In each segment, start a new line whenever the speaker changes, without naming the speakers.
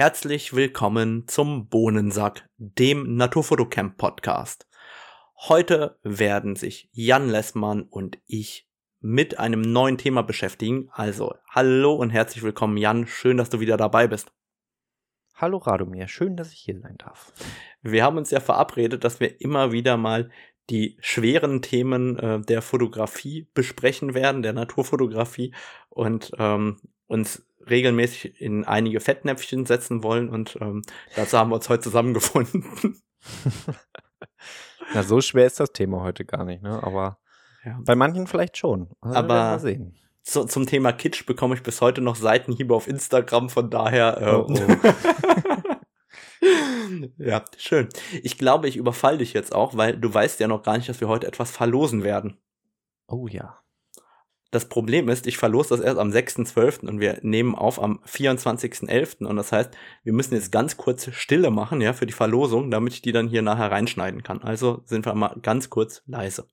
Herzlich willkommen zum Bohnensack, dem Naturfotocamp Podcast. Heute werden sich Jan Lessmann und ich mit einem neuen Thema beschäftigen. Also, hallo und herzlich willkommen, Jan. Schön, dass du wieder dabei bist.
Hallo Radomir, schön, dass ich hier sein darf.
Wir haben uns ja verabredet, dass wir immer wieder mal die schweren Themen äh, der Fotografie besprechen werden, der Naturfotografie und ähm, uns regelmäßig in einige Fettnäpfchen setzen wollen und ähm, dazu haben wir uns heute zusammengefunden.
Na, so schwer ist das Thema heute gar nicht, ne? Aber ja. bei manchen vielleicht schon.
Also Aber zu, zum Thema Kitsch bekomme ich bis heute noch Seitenhiebe auf Instagram, von daher. Äh, oh, oh. ja, schön. Ich glaube, ich überfall dich jetzt auch, weil du weißt ja noch gar nicht, dass wir heute etwas verlosen werden.
Oh ja.
Das Problem ist, ich verlose das erst am 6.12. und wir nehmen auf am 24.11. Und das heißt, wir müssen jetzt ganz kurz Stille machen, ja, für die Verlosung, damit ich die dann hier nachher reinschneiden kann. Also sind wir mal ganz kurz leise.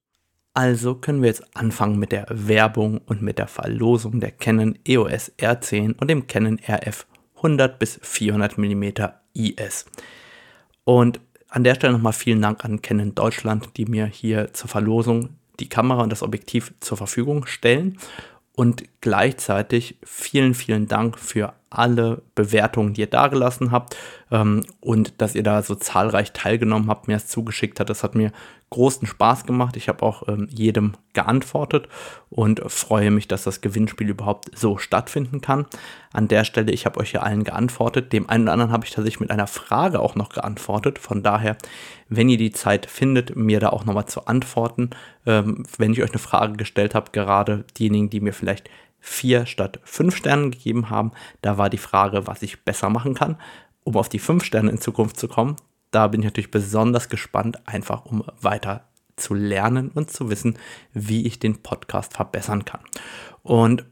Also können wir jetzt anfangen mit der Werbung und mit der Verlosung der Canon EOS R10 und dem Canon RF 100 bis 400 mm IS. Und an der Stelle nochmal vielen Dank an Canon Deutschland, die mir hier zur Verlosung die Kamera und das Objektiv zur Verfügung stellen. Und gleichzeitig vielen, vielen Dank für alle Bewertungen, die ihr dagelassen habt ähm, und dass ihr da so zahlreich teilgenommen habt, mir es zugeschickt hat. Das hat mir großen Spaß gemacht. Ich habe auch ähm, jedem geantwortet und freue mich, dass das Gewinnspiel überhaupt so stattfinden kann. An der Stelle, ich habe euch ja allen geantwortet. Dem einen oder anderen habe ich tatsächlich mit einer Frage auch noch geantwortet. Von daher, wenn ihr die Zeit findet, mir da auch nochmal zu antworten, ähm, wenn ich euch eine Frage gestellt habe, gerade diejenigen, die mir vielleicht vier statt fünf Sternen gegeben haben. Da war die Frage, was ich besser machen kann, um auf die fünf Sterne in Zukunft zu kommen. Da bin ich natürlich besonders gespannt, einfach um weiter zu lernen und zu wissen, wie ich den Podcast verbessern kann. Und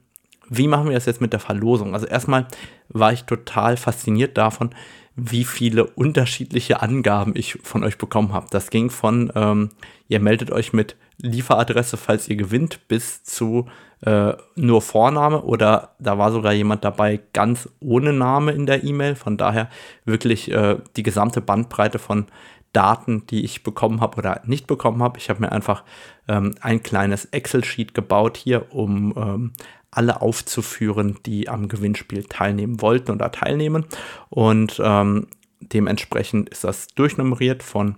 wie machen wir das jetzt mit der Verlosung? Also erstmal war ich total fasziniert davon, wie viele unterschiedliche Angaben ich von euch bekommen habe. Das ging von, ähm, ihr meldet euch mit Lieferadresse, falls ihr gewinnt, bis zu äh, nur Vorname oder da war sogar jemand dabei ganz ohne Name in der E-Mail. Von daher wirklich äh, die gesamte Bandbreite von Daten, die ich bekommen habe oder nicht bekommen habe. Ich habe mir einfach ähm, ein kleines Excel-Sheet gebaut hier, um ähm, alle aufzuführen, die am Gewinnspiel teilnehmen wollten oder teilnehmen. Und ähm, dementsprechend ist das durchnummeriert von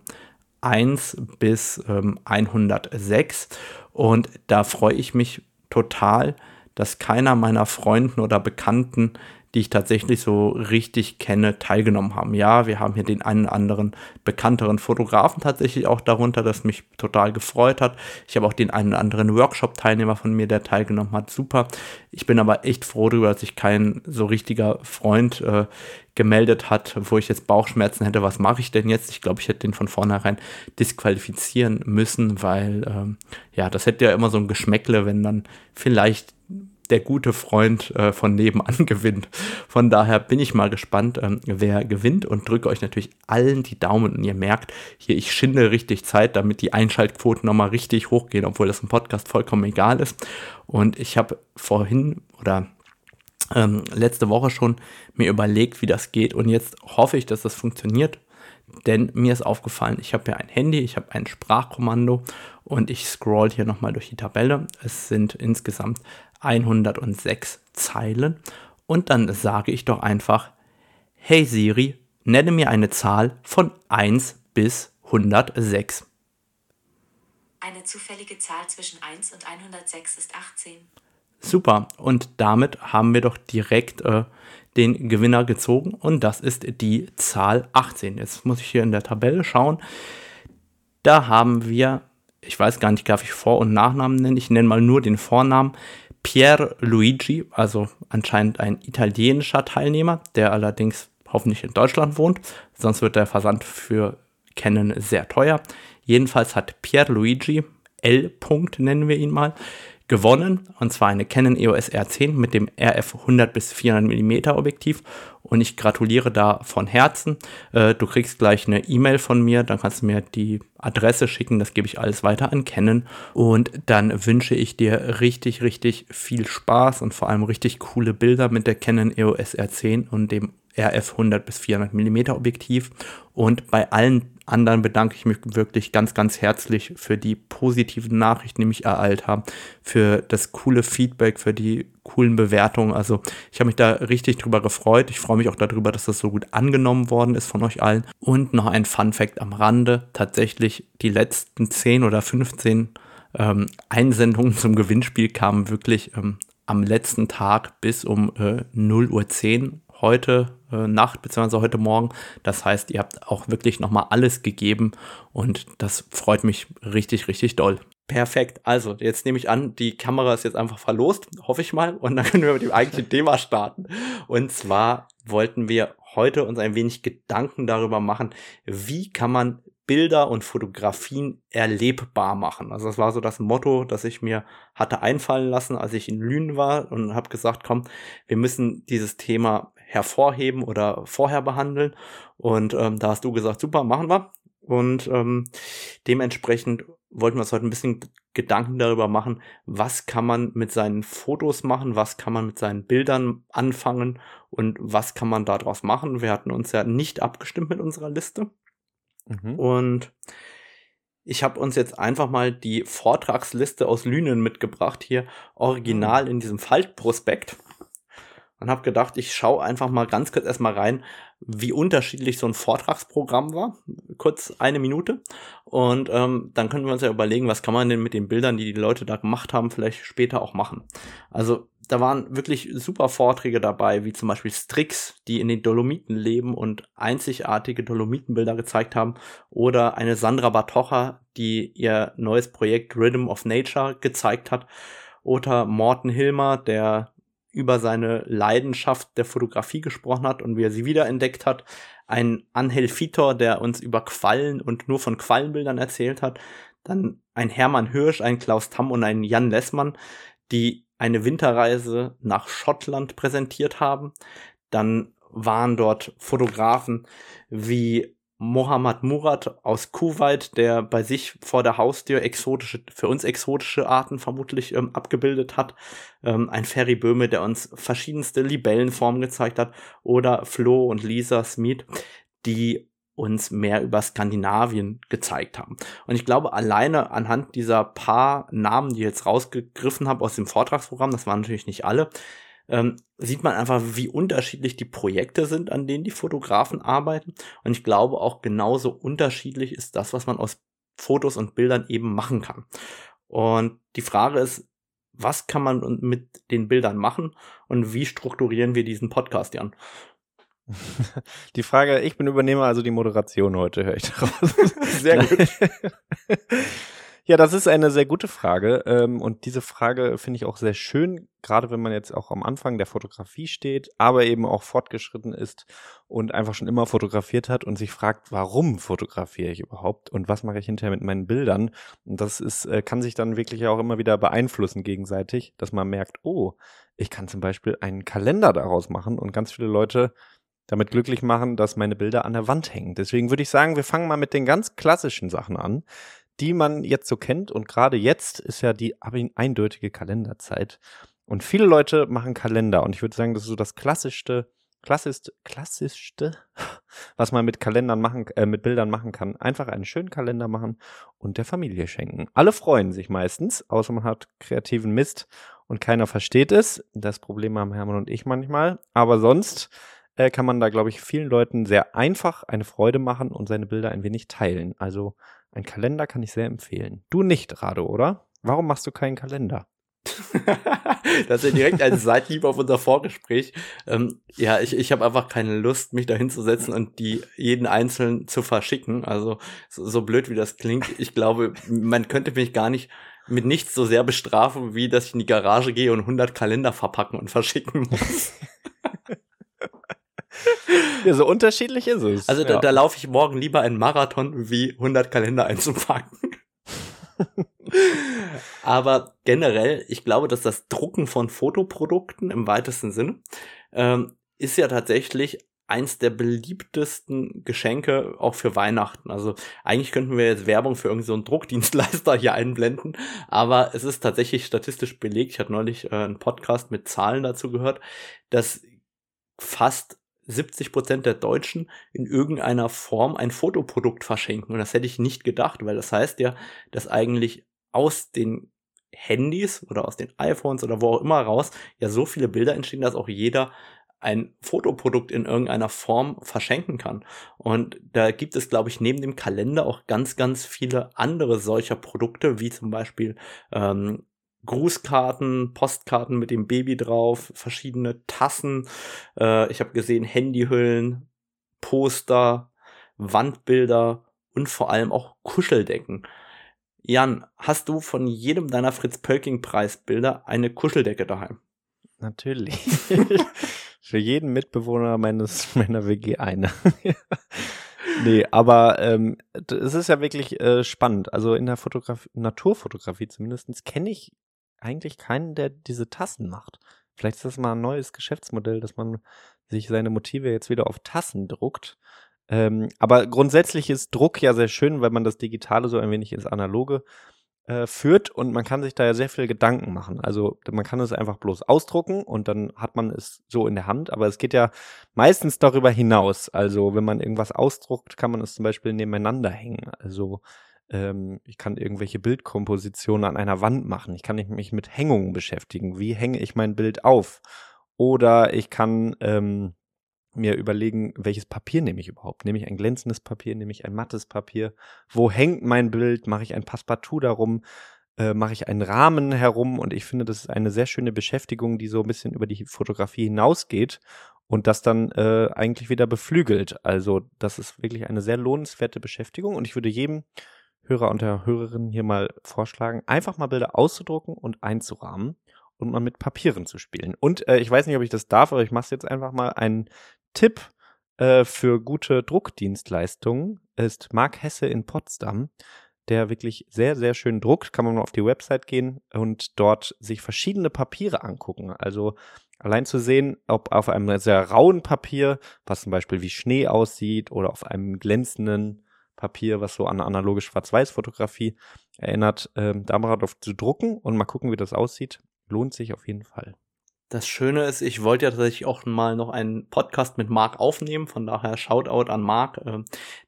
1 bis ähm, 106. Und da freue ich mich total, dass keiner meiner Freunden oder Bekannten die ich tatsächlich so richtig kenne, teilgenommen haben. Ja, wir haben hier den einen oder anderen bekannteren Fotografen tatsächlich auch darunter, das mich total gefreut hat. Ich habe auch den einen oder anderen Workshop-Teilnehmer von mir, der teilgenommen hat. Super. Ich bin aber echt froh darüber, dass sich kein so richtiger Freund äh, gemeldet hat, wo ich jetzt Bauchschmerzen hätte. Was mache ich denn jetzt? Ich glaube, ich hätte den von vornherein disqualifizieren müssen, weil ähm, ja, das hätte ja immer so ein Geschmäckle, wenn dann vielleicht der gute Freund äh, von nebenan gewinnt. Von daher bin ich mal gespannt, ähm, wer gewinnt und drücke euch natürlich allen die Daumen. Und ihr merkt, hier, ich schinde richtig Zeit, damit die Einschaltquoten nochmal richtig hochgehen, obwohl das im Podcast vollkommen egal ist. Und ich habe vorhin oder ähm, letzte Woche schon mir überlegt, wie das geht. Und jetzt hoffe ich, dass das funktioniert. Denn mir ist aufgefallen, ich habe ja ein Handy, ich habe ein Sprachkommando und ich scroll hier nochmal durch die Tabelle. Es sind insgesamt 106 Zeilen und dann sage ich doch einfach, hey Siri, nenne mir eine Zahl von 1 bis 106.
Eine zufällige Zahl zwischen 1 und 106 ist 18.
Super, und damit haben wir doch direkt äh, den Gewinner gezogen und das ist die Zahl 18. Jetzt muss ich hier in der Tabelle schauen. Da haben wir, ich weiß gar nicht, darf ich Vor- und Nachnamen nennen? Ich nenne mal nur den Vornamen. Pier Luigi, also anscheinend ein italienischer Teilnehmer, der allerdings hoffentlich in Deutschland wohnt, sonst wird der Versand für Canon sehr teuer. Jedenfalls hat Pier Luigi L. nennen wir ihn mal, gewonnen, und zwar eine Canon EOS R10 mit dem RF 100 bis 400 mm Objektiv. Und ich gratuliere da von Herzen. Äh, du kriegst gleich eine E-Mail von mir, dann kannst du mir die Adresse schicken, das gebe ich alles weiter an Canon. Und dann wünsche ich dir richtig, richtig viel Spaß und vor allem richtig coole Bilder mit der Canon EOS R10 und dem RF 100 bis 400 Millimeter Objektiv. Und bei allen anderen bedanke ich mich wirklich ganz, ganz herzlich für die positiven Nachrichten, die mich ereilt haben, für das coole Feedback, für die coolen Bewertungen. Also ich habe mich da richtig drüber gefreut. Ich freue mich auch darüber, dass das so gut angenommen worden ist von euch allen. Und noch ein Fun Fact am Rande. Tatsächlich die letzten 10 oder 15 ähm, Einsendungen zum Gewinnspiel kamen wirklich ähm, am letzten Tag bis um äh, 0 Uhr 10 heute äh, Nacht bzw. heute Morgen. Das heißt, ihr habt auch wirklich nochmal alles gegeben und das freut mich richtig, richtig doll. Perfekt. Also, jetzt nehme ich an, die Kamera ist jetzt einfach verlost, hoffe ich mal. Und dann können wir mit dem eigentlichen Thema starten. Und zwar wollten wir heute uns ein wenig Gedanken darüber machen, wie kann man Bilder und Fotografien erlebbar machen. Also das war so das Motto, das ich mir hatte einfallen lassen, als ich in Lünen war und habe gesagt, komm, wir müssen dieses Thema hervorheben oder vorher behandeln. Und ähm, da hast du gesagt, super, machen wir. Und ähm, dementsprechend wollten wir uns heute ein bisschen Gedanken darüber machen, was kann man mit seinen Fotos machen, was kann man mit seinen Bildern anfangen und was kann man daraus machen. Wir hatten uns ja nicht abgestimmt mit unserer Liste. Mhm. Und ich habe uns jetzt einfach mal die Vortragsliste aus Lünen mitgebracht, hier original mhm. in diesem Faltprospekt. Und habe gedacht, ich schaue einfach mal ganz kurz erstmal rein, wie unterschiedlich so ein Vortragsprogramm war. Kurz eine Minute. Und ähm, dann können wir uns ja überlegen, was kann man denn mit den Bildern, die die Leute da gemacht haben, vielleicht später auch machen. Also da waren wirklich super Vorträge dabei, wie zum Beispiel Strix, die in den Dolomiten leben und einzigartige Dolomitenbilder gezeigt haben, oder eine Sandra Batocha, die ihr neues Projekt Rhythm of Nature gezeigt hat, oder Morten Hilmer, der über seine Leidenschaft der Fotografie gesprochen hat und wie er sie wiederentdeckt hat, ein Angel Fitor, der uns über Quallen und nur von Quallenbildern erzählt hat, dann ein Hermann Hirsch, ein Klaus Tamm und ein Jan Lessmann, die eine Winterreise nach Schottland präsentiert haben. Dann waren dort Fotografen wie Mohammad Murat aus Kuwait, der bei sich vor der Haustür exotische, für uns exotische Arten vermutlich ähm, abgebildet hat. Ähm, ein Ferry Böhme, der uns verschiedenste Libellenformen gezeigt hat. Oder Flo und Lisa Smith, die uns mehr über Skandinavien gezeigt haben. Und ich glaube, alleine anhand dieser paar Namen, die ich jetzt rausgegriffen habe aus dem Vortragsprogramm, das waren natürlich nicht alle, ähm, sieht man einfach, wie unterschiedlich die Projekte sind, an denen die Fotografen arbeiten. Und ich glaube auch genauso unterschiedlich ist das, was man aus Fotos und Bildern eben machen kann. Und die Frage ist, was kann man mit den Bildern machen und wie strukturieren wir diesen Podcast, Jan?
Die Frage, ich bin Übernehmer, also die Moderation heute, höre ich daraus.
Sehr gut.
Ja, das ist eine sehr gute Frage. Ähm, und diese Frage finde ich auch sehr schön, gerade wenn man jetzt auch am Anfang der Fotografie steht, aber eben auch fortgeschritten ist und einfach schon immer fotografiert hat und sich fragt, warum fotografiere ich überhaupt und was mache ich hinterher mit meinen Bildern? Und das ist, äh, kann sich dann wirklich auch immer wieder beeinflussen gegenseitig, dass man merkt, oh, ich kann zum Beispiel einen Kalender daraus machen und ganz viele Leute damit glücklich machen, dass meine Bilder an der Wand hängen. Deswegen würde ich sagen, wir fangen mal mit den ganz klassischen Sachen an, die man jetzt so kennt. Und gerade jetzt ist ja die eindeutige Kalenderzeit. Und viele Leute machen Kalender. Und ich würde sagen, das ist so das klassischste, klassischste, klassischste, was man mit Kalendern machen, äh, mit Bildern machen kann. Einfach einen schönen Kalender machen und der Familie schenken. Alle freuen sich meistens, außer man hat kreativen Mist und keiner versteht es. Das Problem haben Hermann und ich manchmal. Aber sonst äh, kann man da, glaube ich, vielen Leuten sehr einfach eine Freude machen und seine Bilder ein wenig teilen. Also ein Kalender kann ich sehr empfehlen. Du nicht, Rado, oder? Warum machst du keinen Kalender?
das ist ja direkt ein Seithieb auf unser Vorgespräch. Ähm, ja, ich, ich habe einfach keine Lust, mich da hinzusetzen und die jeden einzeln zu verschicken. Also so, so blöd wie das klingt, ich glaube, man könnte mich gar nicht mit nichts so sehr bestrafen, wie dass ich in die Garage gehe und 100 Kalender verpacken und verschicken muss.
ja, so unterschiedlich ist es.
Also
da,
ja. da laufe ich morgen lieber einen Marathon, wie 100 Kalender einzupacken. Aber generell, ich glaube, dass das Drucken von Fotoprodukten im weitesten Sinne ähm, ist ja tatsächlich eins der beliebtesten Geschenke auch für Weihnachten. Also eigentlich könnten wir jetzt Werbung für irgendeinen so Druckdienstleister hier einblenden, aber es ist tatsächlich statistisch belegt. Ich hatte neulich äh, einen Podcast mit Zahlen dazu gehört, dass fast 70 Prozent der Deutschen in irgendeiner Form ein Fotoprodukt verschenken. Und das hätte ich nicht gedacht, weil das heißt ja, dass eigentlich aus den Handys oder aus den iPhones oder wo auch immer raus ja so viele Bilder entstehen, dass auch jeder ein Fotoprodukt in irgendeiner Form verschenken kann. Und da gibt es, glaube ich, neben dem Kalender auch ganz, ganz viele andere solcher Produkte, wie zum Beispiel ähm, Grußkarten, Postkarten mit dem Baby drauf, verschiedene Tassen. Äh, ich habe gesehen Handyhüllen, Poster, Wandbilder und vor allem auch Kuscheldecken. Jan, hast du von jedem deiner Fritz Pölking Preisbilder eine Kuscheldecke daheim?
Natürlich. Für jeden Mitbewohner meines meiner WG eine. nee, aber ähm, es ist ja wirklich äh, spannend. Also in der Fotografie, Naturfotografie zumindest kenne ich eigentlich keinen, der diese Tassen macht. Vielleicht ist das mal ein neues Geschäftsmodell, dass man sich seine Motive jetzt wieder auf Tassen druckt. Ähm, aber grundsätzlich ist Druck ja sehr schön, weil man das Digitale so ein wenig ins Analoge äh, führt und man kann sich da ja sehr viel Gedanken machen. Also man kann es einfach bloß ausdrucken und dann hat man es so in der Hand, aber es geht ja meistens darüber hinaus. Also wenn man irgendwas ausdruckt, kann man es zum Beispiel nebeneinander hängen. Also ähm, ich kann irgendwelche Bildkompositionen an einer Wand machen. Ich kann mich mit Hängungen beschäftigen. Wie hänge ich mein Bild auf? Oder ich kann ähm, mir überlegen, welches Papier nehme ich überhaupt? Nehme ich ein glänzendes Papier? Nehme ich ein mattes Papier? Wo hängt mein Bild? Mache ich ein Passepartout darum? Äh, mache ich einen Rahmen herum? Und ich finde, das ist eine sehr schöne Beschäftigung, die so ein bisschen über die Fotografie hinausgeht und das dann äh, eigentlich wieder beflügelt. Also das ist wirklich eine sehr lohnenswerte Beschäftigung und ich würde jedem Hörer und der Hörerin hier mal vorschlagen, einfach mal Bilder auszudrucken und einzurahmen und mal mit Papieren zu spielen. Und äh, ich weiß nicht, ob ich das darf, aber ich mache jetzt einfach mal einen Tipp äh, für gute Druckdienstleistungen ist Marc Hesse in Potsdam, der wirklich sehr, sehr schön druckt. Kann man mal auf die Website gehen und dort sich verschiedene Papiere angucken. Also allein zu sehen, ob auf einem sehr rauen Papier, was zum Beispiel wie Schnee aussieht, oder auf einem glänzenden Papier, was so an analoge Schwarz-Weiß-Fotografie erinnert, ähm, da drauf zu drucken und mal gucken, wie das aussieht. Lohnt sich auf jeden Fall.
Das Schöne ist, ich wollte ja tatsächlich auch mal noch einen Podcast mit Marc aufnehmen, von daher Shoutout an Marc. Ähm,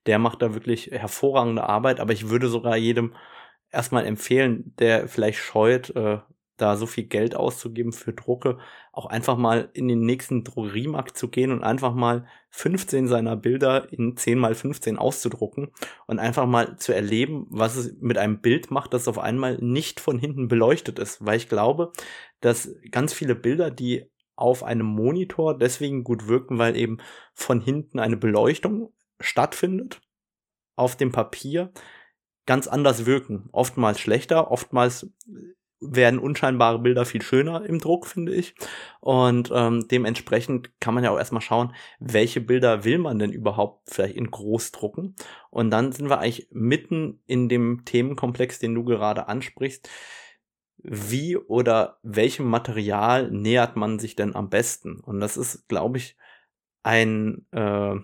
der macht da wirklich hervorragende Arbeit, aber ich würde sogar jedem erstmal empfehlen, der vielleicht scheut, äh, da so viel Geld auszugeben für Drucke, auch einfach mal in den nächsten Drogeriemarkt zu gehen und einfach mal 15 seiner Bilder in 10 mal 15 auszudrucken und einfach mal zu erleben, was es mit einem Bild macht, das auf einmal nicht von hinten beleuchtet ist. Weil ich glaube, dass ganz viele Bilder, die auf einem Monitor deswegen gut wirken, weil eben von hinten eine Beleuchtung stattfindet auf dem Papier, ganz anders wirken. Oftmals schlechter, oftmals werden unscheinbare Bilder viel schöner im Druck, finde ich. Und ähm, dementsprechend kann man ja auch erstmal schauen, welche Bilder will man denn überhaupt vielleicht in groß drucken. Und dann sind wir eigentlich mitten in dem Themenkomplex, den du gerade ansprichst. Wie oder welchem Material nähert man sich denn am besten? Und das ist, glaube ich, ein äh,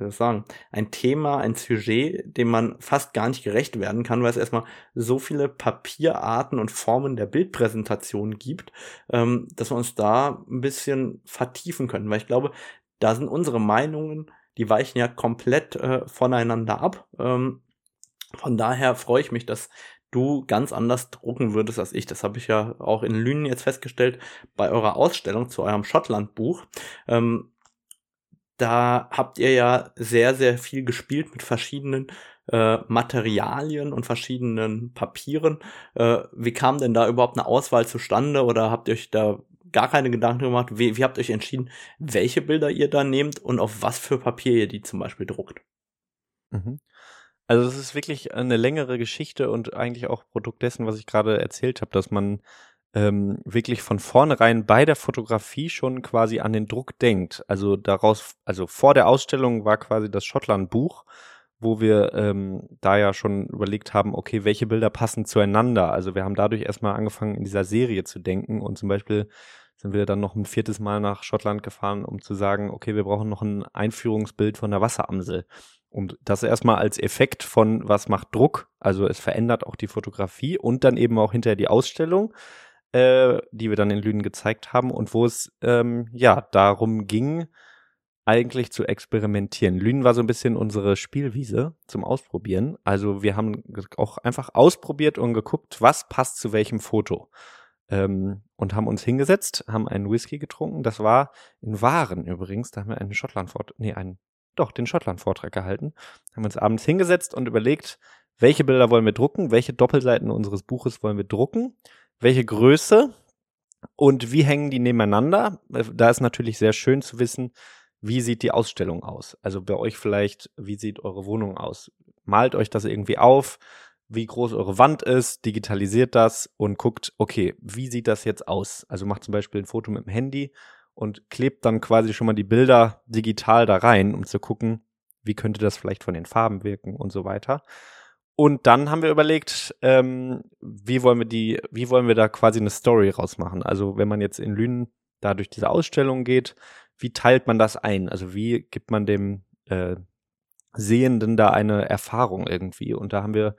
wie sagen, ein Thema, ein Sujet, dem man fast gar nicht gerecht werden kann, weil es erstmal so viele Papierarten und Formen der Bildpräsentation gibt, ähm, dass wir uns da ein bisschen vertiefen können, weil ich glaube, da sind unsere Meinungen, die weichen ja komplett äh, voneinander ab. Ähm, von daher freue ich mich, dass du ganz anders drucken würdest als ich. Das habe ich ja auch in Lünen jetzt festgestellt bei eurer Ausstellung zu eurem Schottland-Buch. Ähm, da habt ihr ja sehr, sehr viel gespielt mit verschiedenen äh, Materialien und verschiedenen Papieren. Äh, wie kam denn da überhaupt eine Auswahl zustande oder habt ihr euch da gar keine Gedanken gemacht? Wie, wie habt ihr euch entschieden, welche Bilder ihr da nehmt und auf was für Papier ihr die zum Beispiel druckt?
Mhm. Also es ist wirklich eine längere Geschichte und eigentlich auch Produkt dessen, was ich gerade erzählt habe, dass man ähm, wirklich von vornherein bei der Fotografie schon quasi an den Druck denkt. Also daraus, also vor der Ausstellung war quasi das Schottland-Buch, wo wir ähm, da ja schon überlegt haben, okay, welche Bilder passen zueinander. Also wir haben dadurch erstmal angefangen, in dieser Serie zu denken und zum Beispiel sind wir dann noch ein viertes Mal nach Schottland gefahren, um zu sagen, okay, wir brauchen noch ein Einführungsbild von der Wasseramsel. Und das erstmal als Effekt von, was macht Druck? Also es verändert auch die Fotografie und dann eben auch hinterher die Ausstellung äh, die wir dann in Lünen gezeigt haben und wo es ähm, ja darum ging, eigentlich zu experimentieren. Lünen war so ein bisschen unsere Spielwiese zum Ausprobieren. Also wir haben auch einfach ausprobiert und geguckt, was passt zu welchem Foto. Ähm, und haben uns hingesetzt, haben einen Whisky getrunken. Das war in Waren übrigens. Da haben wir einen Schottland-Vortrag, nee, einen, doch, den Schottland-Vortrag gehalten. Haben uns abends hingesetzt und überlegt, welche Bilder wollen wir drucken, welche Doppelseiten unseres Buches wollen wir drucken, welche Größe und wie hängen die nebeneinander. Äh, da ist natürlich sehr schön zu wissen, wie sieht die Ausstellung aus? Also bei euch vielleicht, wie sieht eure Wohnung aus? Malt euch das irgendwie auf, wie groß eure Wand ist, digitalisiert das und guckt, okay, wie sieht das jetzt aus? Also macht zum Beispiel ein Foto mit dem Handy und klebt dann quasi schon mal die Bilder digital da rein, um zu gucken, wie könnte das vielleicht von den Farben wirken und so weiter. Und dann haben wir überlegt, ähm, wie wollen wir die, wie wollen wir da quasi eine Story rausmachen? Also wenn man jetzt in Lünen da durch diese Ausstellung geht, wie teilt man das ein? Also wie gibt man dem äh, Sehenden da eine Erfahrung irgendwie? Und da haben wir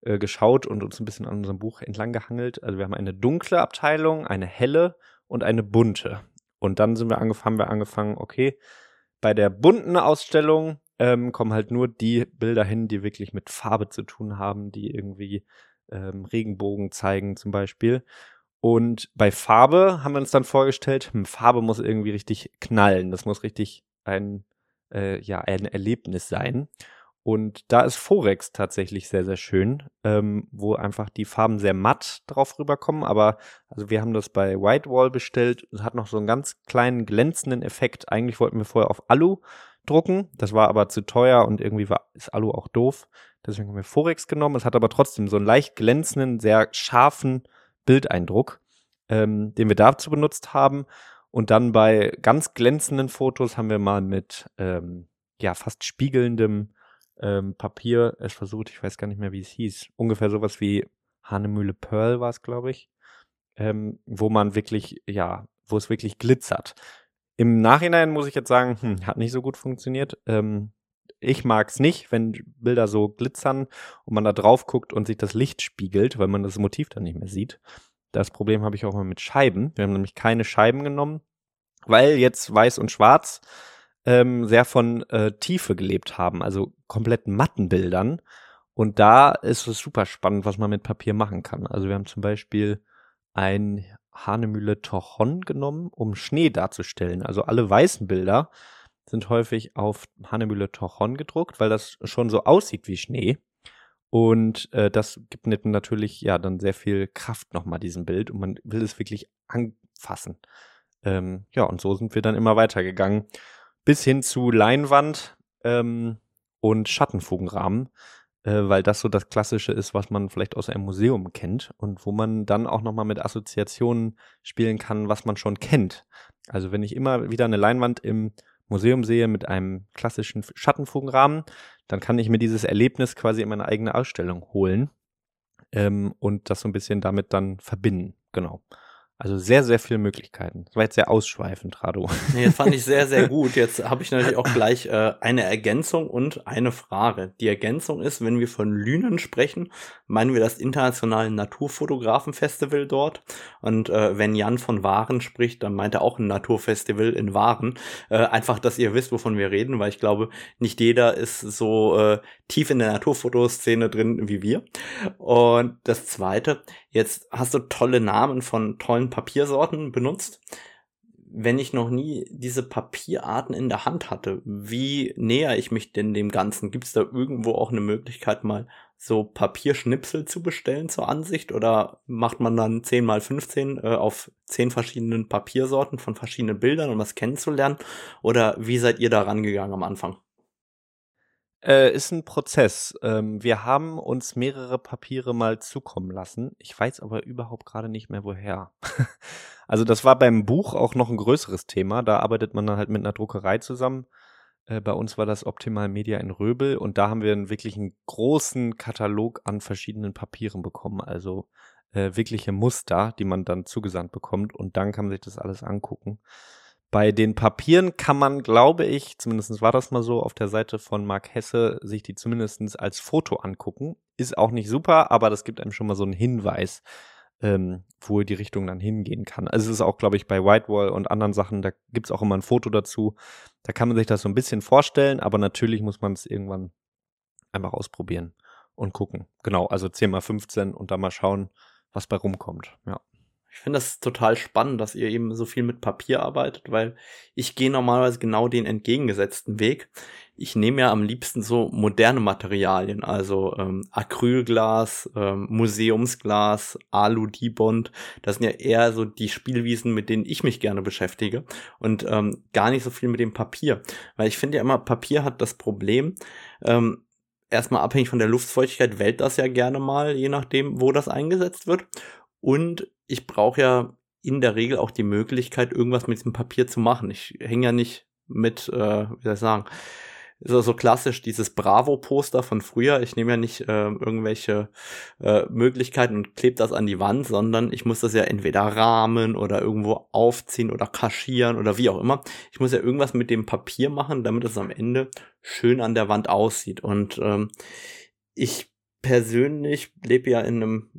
äh, geschaut und uns ein bisschen an unserem Buch entlang gehangelt. Also wir haben eine dunkle Abteilung, eine helle und eine bunte. Und dann sind wir angefangen, haben wir angefangen, okay, bei der bunten Ausstellung ähm, kommen halt nur die Bilder hin, die wirklich mit Farbe zu tun haben, die irgendwie ähm, Regenbogen zeigen zum Beispiel. Und bei Farbe haben wir uns dann vorgestellt, hm, Farbe muss irgendwie richtig knallen. Das muss richtig ein, äh, ja, ein Erlebnis sein. Und da ist Forex tatsächlich sehr, sehr schön, ähm, wo einfach die Farben sehr matt drauf rüberkommen. Aber also wir haben das bei Whitewall bestellt. Es hat noch so einen ganz kleinen glänzenden Effekt. Eigentlich wollten wir vorher auf Alu drucken. Das war aber zu teuer und irgendwie war, ist Alu auch doof. Deswegen haben wir Forex genommen. Es hat aber trotzdem so einen leicht glänzenden, sehr scharfen Bildeindruck, ähm, den wir dazu benutzt haben. Und dann bei ganz glänzenden Fotos haben wir mal mit ähm, ja fast spiegelndem ähm, Papier es versucht. Ich weiß gar nicht mehr, wie es hieß. Ungefähr sowas wie Hanemühle Pearl war es, glaube ich, ähm, wo man wirklich ja, wo es wirklich glitzert. Im Nachhinein muss ich jetzt sagen, hm, hat nicht so gut funktioniert. Ähm, ich mag es nicht, wenn Bilder so glitzern und man da drauf guckt und sich das Licht spiegelt, weil man das Motiv dann nicht mehr sieht. Das Problem habe ich auch mal mit Scheiben. Wir haben nämlich keine Scheiben genommen, weil jetzt weiß und schwarz ähm, sehr von äh, Tiefe gelebt haben, also komplett matten Bildern. Und da ist es super spannend, was man mit Papier machen kann. Also wir haben zum Beispiel ein Hanemühle Tochon genommen, um Schnee darzustellen. Also alle weißen Bilder sind häufig auf Hanemühle Tochon gedruckt, weil das schon so aussieht wie Schnee. Und äh, das gibt natürlich ja dann sehr viel Kraft nochmal diesem Bild und man will es wirklich anfassen. Ähm, ja, und so sind wir dann immer weitergegangen bis hin zu Leinwand ähm, und Schattenfugenrahmen, äh, weil das so das Klassische ist, was man vielleicht aus einem Museum kennt und wo man dann auch nochmal mit Assoziationen spielen kann, was man schon kennt. Also wenn ich immer wieder eine Leinwand im Museum sehe mit einem klassischen Schattenfugenrahmen, dann kann ich mir dieses Erlebnis quasi in meine eigene Ausstellung holen ähm, und das so ein bisschen damit dann verbinden. Genau. Also sehr, sehr viele Möglichkeiten. Das war jetzt sehr ausschweifend, Rado.
Nee, das fand ich sehr, sehr gut. Jetzt habe ich natürlich auch gleich äh, eine Ergänzung und eine Frage. Die Ergänzung ist, wenn wir von Lünen sprechen, meinen wir das internationale Naturfotografenfestival dort. Und äh, wenn Jan von Waren spricht, dann meint er auch ein Naturfestival in Waren. Äh, einfach, dass ihr wisst, wovon wir reden, weil ich glaube, nicht jeder ist so äh, tief in der Naturfotoszene drin wie wir. Und das Zweite, jetzt hast du tolle Namen von tollen Papiersorten benutzt. Wenn ich noch nie diese Papierarten in der Hand hatte, wie näher ich mich denn dem Ganzen? Gibt es da irgendwo auch eine Möglichkeit, mal so Papierschnipsel zu bestellen zur Ansicht? Oder macht man dann 10 mal 15 äh, auf 10 verschiedenen Papiersorten von verschiedenen Bildern, um das kennenzulernen? Oder wie seid ihr da rangegangen am Anfang?
Äh, ist ein Prozess. Ähm, wir haben uns mehrere Papiere mal zukommen lassen. Ich weiß aber überhaupt gerade nicht mehr woher. also das war beim Buch auch noch ein größeres Thema. Da arbeitet man dann halt mit einer Druckerei zusammen. Äh, bei uns war das Optimal Media in Röbel und da haben wir einen wirklich einen großen Katalog an verschiedenen Papieren bekommen. Also äh, wirkliche Muster, die man dann zugesandt bekommt und dann kann man sich das alles angucken. Bei den Papieren kann man, glaube ich, zumindest war das mal so, auf der Seite von Mark Hesse sich die zumindest als Foto angucken. Ist auch nicht super, aber das gibt einem schon mal so einen Hinweis, ähm, wo die Richtung dann hingehen kann. Also es ist auch, glaube ich, bei Whitewall und anderen Sachen, da gibt es auch immer ein Foto dazu. Da kann man sich das so ein bisschen vorstellen, aber natürlich muss man es irgendwann einfach ausprobieren und gucken. Genau, also 10 mal 15 und dann mal schauen, was bei rumkommt. Ja.
Ich finde das total spannend, dass ihr eben so viel mit Papier arbeitet, weil ich gehe normalerweise genau den entgegengesetzten Weg. Ich nehme ja am liebsten so moderne Materialien, also ähm, Acrylglas, ähm, Museumsglas, Alu-Dibond. Das sind ja eher so die Spielwiesen, mit denen ich mich gerne beschäftige und ähm, gar nicht so viel mit dem Papier. Weil ich finde ja immer, Papier hat das Problem, ähm, erstmal abhängig von der Luftfeuchtigkeit wellt das ja gerne mal, je nachdem, wo das eingesetzt wird. Und ich brauche ja in der Regel auch die Möglichkeit, irgendwas mit diesem Papier zu machen. Ich hänge ja nicht mit, äh, wie soll ich sagen, so, so klassisch dieses Bravo-Poster von früher. Ich nehme ja nicht äh, irgendwelche äh, Möglichkeiten und klebe das an die Wand, sondern ich muss das ja entweder rahmen oder irgendwo aufziehen oder kaschieren oder wie auch immer. Ich muss ja irgendwas mit dem Papier machen, damit es am Ende schön an der Wand aussieht. Und ähm, ich persönlich lebe ja in einem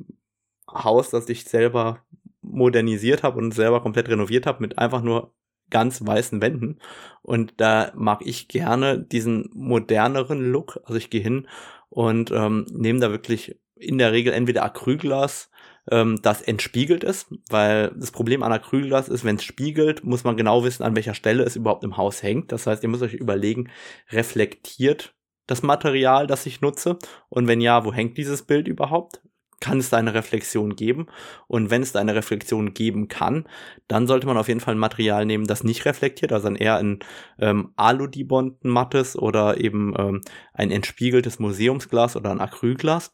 Haus, das ich selber modernisiert habe und selber komplett renoviert habe mit einfach nur ganz weißen Wänden. Und da mag ich gerne diesen moderneren Look. Also ich gehe hin und ähm, nehme da wirklich in der Regel entweder Acrylglas, ähm, das entspiegelt ist, weil das Problem an Acrylglas ist, wenn es spiegelt, muss man genau wissen, an welcher Stelle es überhaupt im Haus hängt. Das heißt, ihr müsst euch überlegen, reflektiert das Material, das ich nutze? Und wenn ja, wo hängt dieses Bild überhaupt? Kann es da eine Reflexion geben. Und wenn es da eine Reflexion geben kann, dann sollte man auf jeden Fall ein Material nehmen, das nicht reflektiert, also dann eher ein ähm, Alu-Dibond mattes oder eben ähm, ein entspiegeltes Museumsglas oder ein Acrylglas.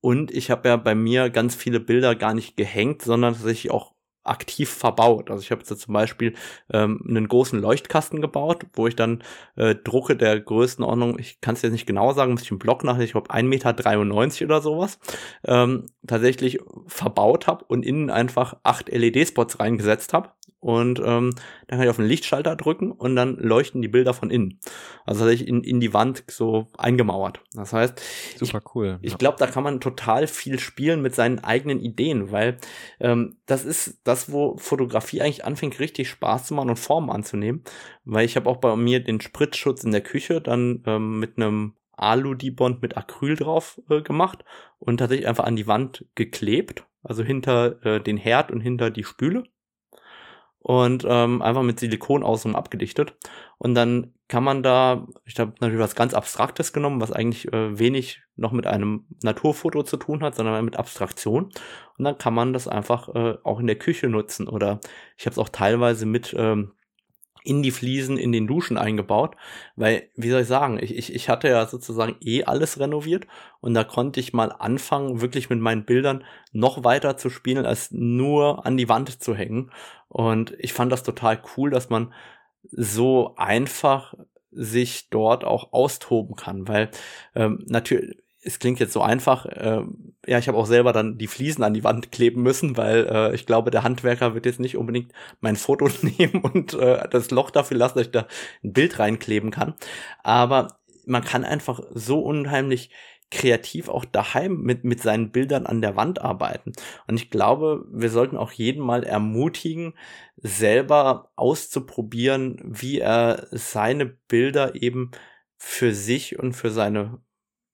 Und ich habe ja bei mir ganz viele Bilder gar nicht gehängt, sondern tatsächlich auch aktiv verbaut. Also ich habe jetzt zum Beispiel ähm, einen großen Leuchtkasten gebaut, wo ich dann äh, Drucke der Größenordnung, ich kann es jetzt nicht genau sagen, muss ich im Blog nachher, ich glaube 1,93 Meter oder sowas, ähm, tatsächlich verbaut habe und innen einfach acht LED-Spots reingesetzt habe und ähm, dann kann ich auf den Lichtschalter drücken und dann leuchten die Bilder von innen. Also tatsächlich in, in die Wand so eingemauert. Das heißt,
super cool.
Ich, ich glaube, da kann man total viel spielen mit seinen eigenen Ideen, weil ähm, das ist das, wo Fotografie eigentlich anfängt, richtig Spaß zu machen und Formen anzunehmen. Weil ich habe auch bei mir den Spritzschutz in der Küche dann ähm, mit einem Alu-Dibond mit Acryl drauf äh, gemacht und tatsächlich einfach an die Wand geklebt. Also hinter äh, den Herd und hinter die Spüle und ähm, einfach mit Silikon außen abgedichtet. Und dann kann man da, ich habe natürlich was ganz Abstraktes genommen, was eigentlich äh, wenig noch mit einem Naturfoto zu tun hat, sondern mit Abstraktion. Und dann kann man das einfach äh, auch in der Küche nutzen. Oder ich habe es auch teilweise mit ähm, in die Fliesen in den Duschen eingebaut, weil, wie soll ich sagen, ich, ich, ich hatte ja sozusagen eh alles renoviert und da konnte ich mal anfangen, wirklich mit meinen Bildern noch weiter zu spielen, als nur an die Wand zu hängen. Und ich fand das total cool, dass man so einfach sich dort auch austoben kann, weil ähm, natürlich es klingt jetzt so einfach. Äh, ja, ich habe auch selber dann die Fliesen an die Wand kleben müssen, weil äh, ich glaube, der Handwerker wird jetzt nicht unbedingt mein Foto nehmen und äh, das Loch dafür lassen, dass ich da ein Bild reinkleben kann. Aber man kann einfach so unheimlich kreativ auch daheim mit, mit seinen Bildern an der Wand arbeiten. Und ich glaube, wir sollten auch jeden mal ermutigen, selber auszuprobieren, wie er seine Bilder eben für sich und für seine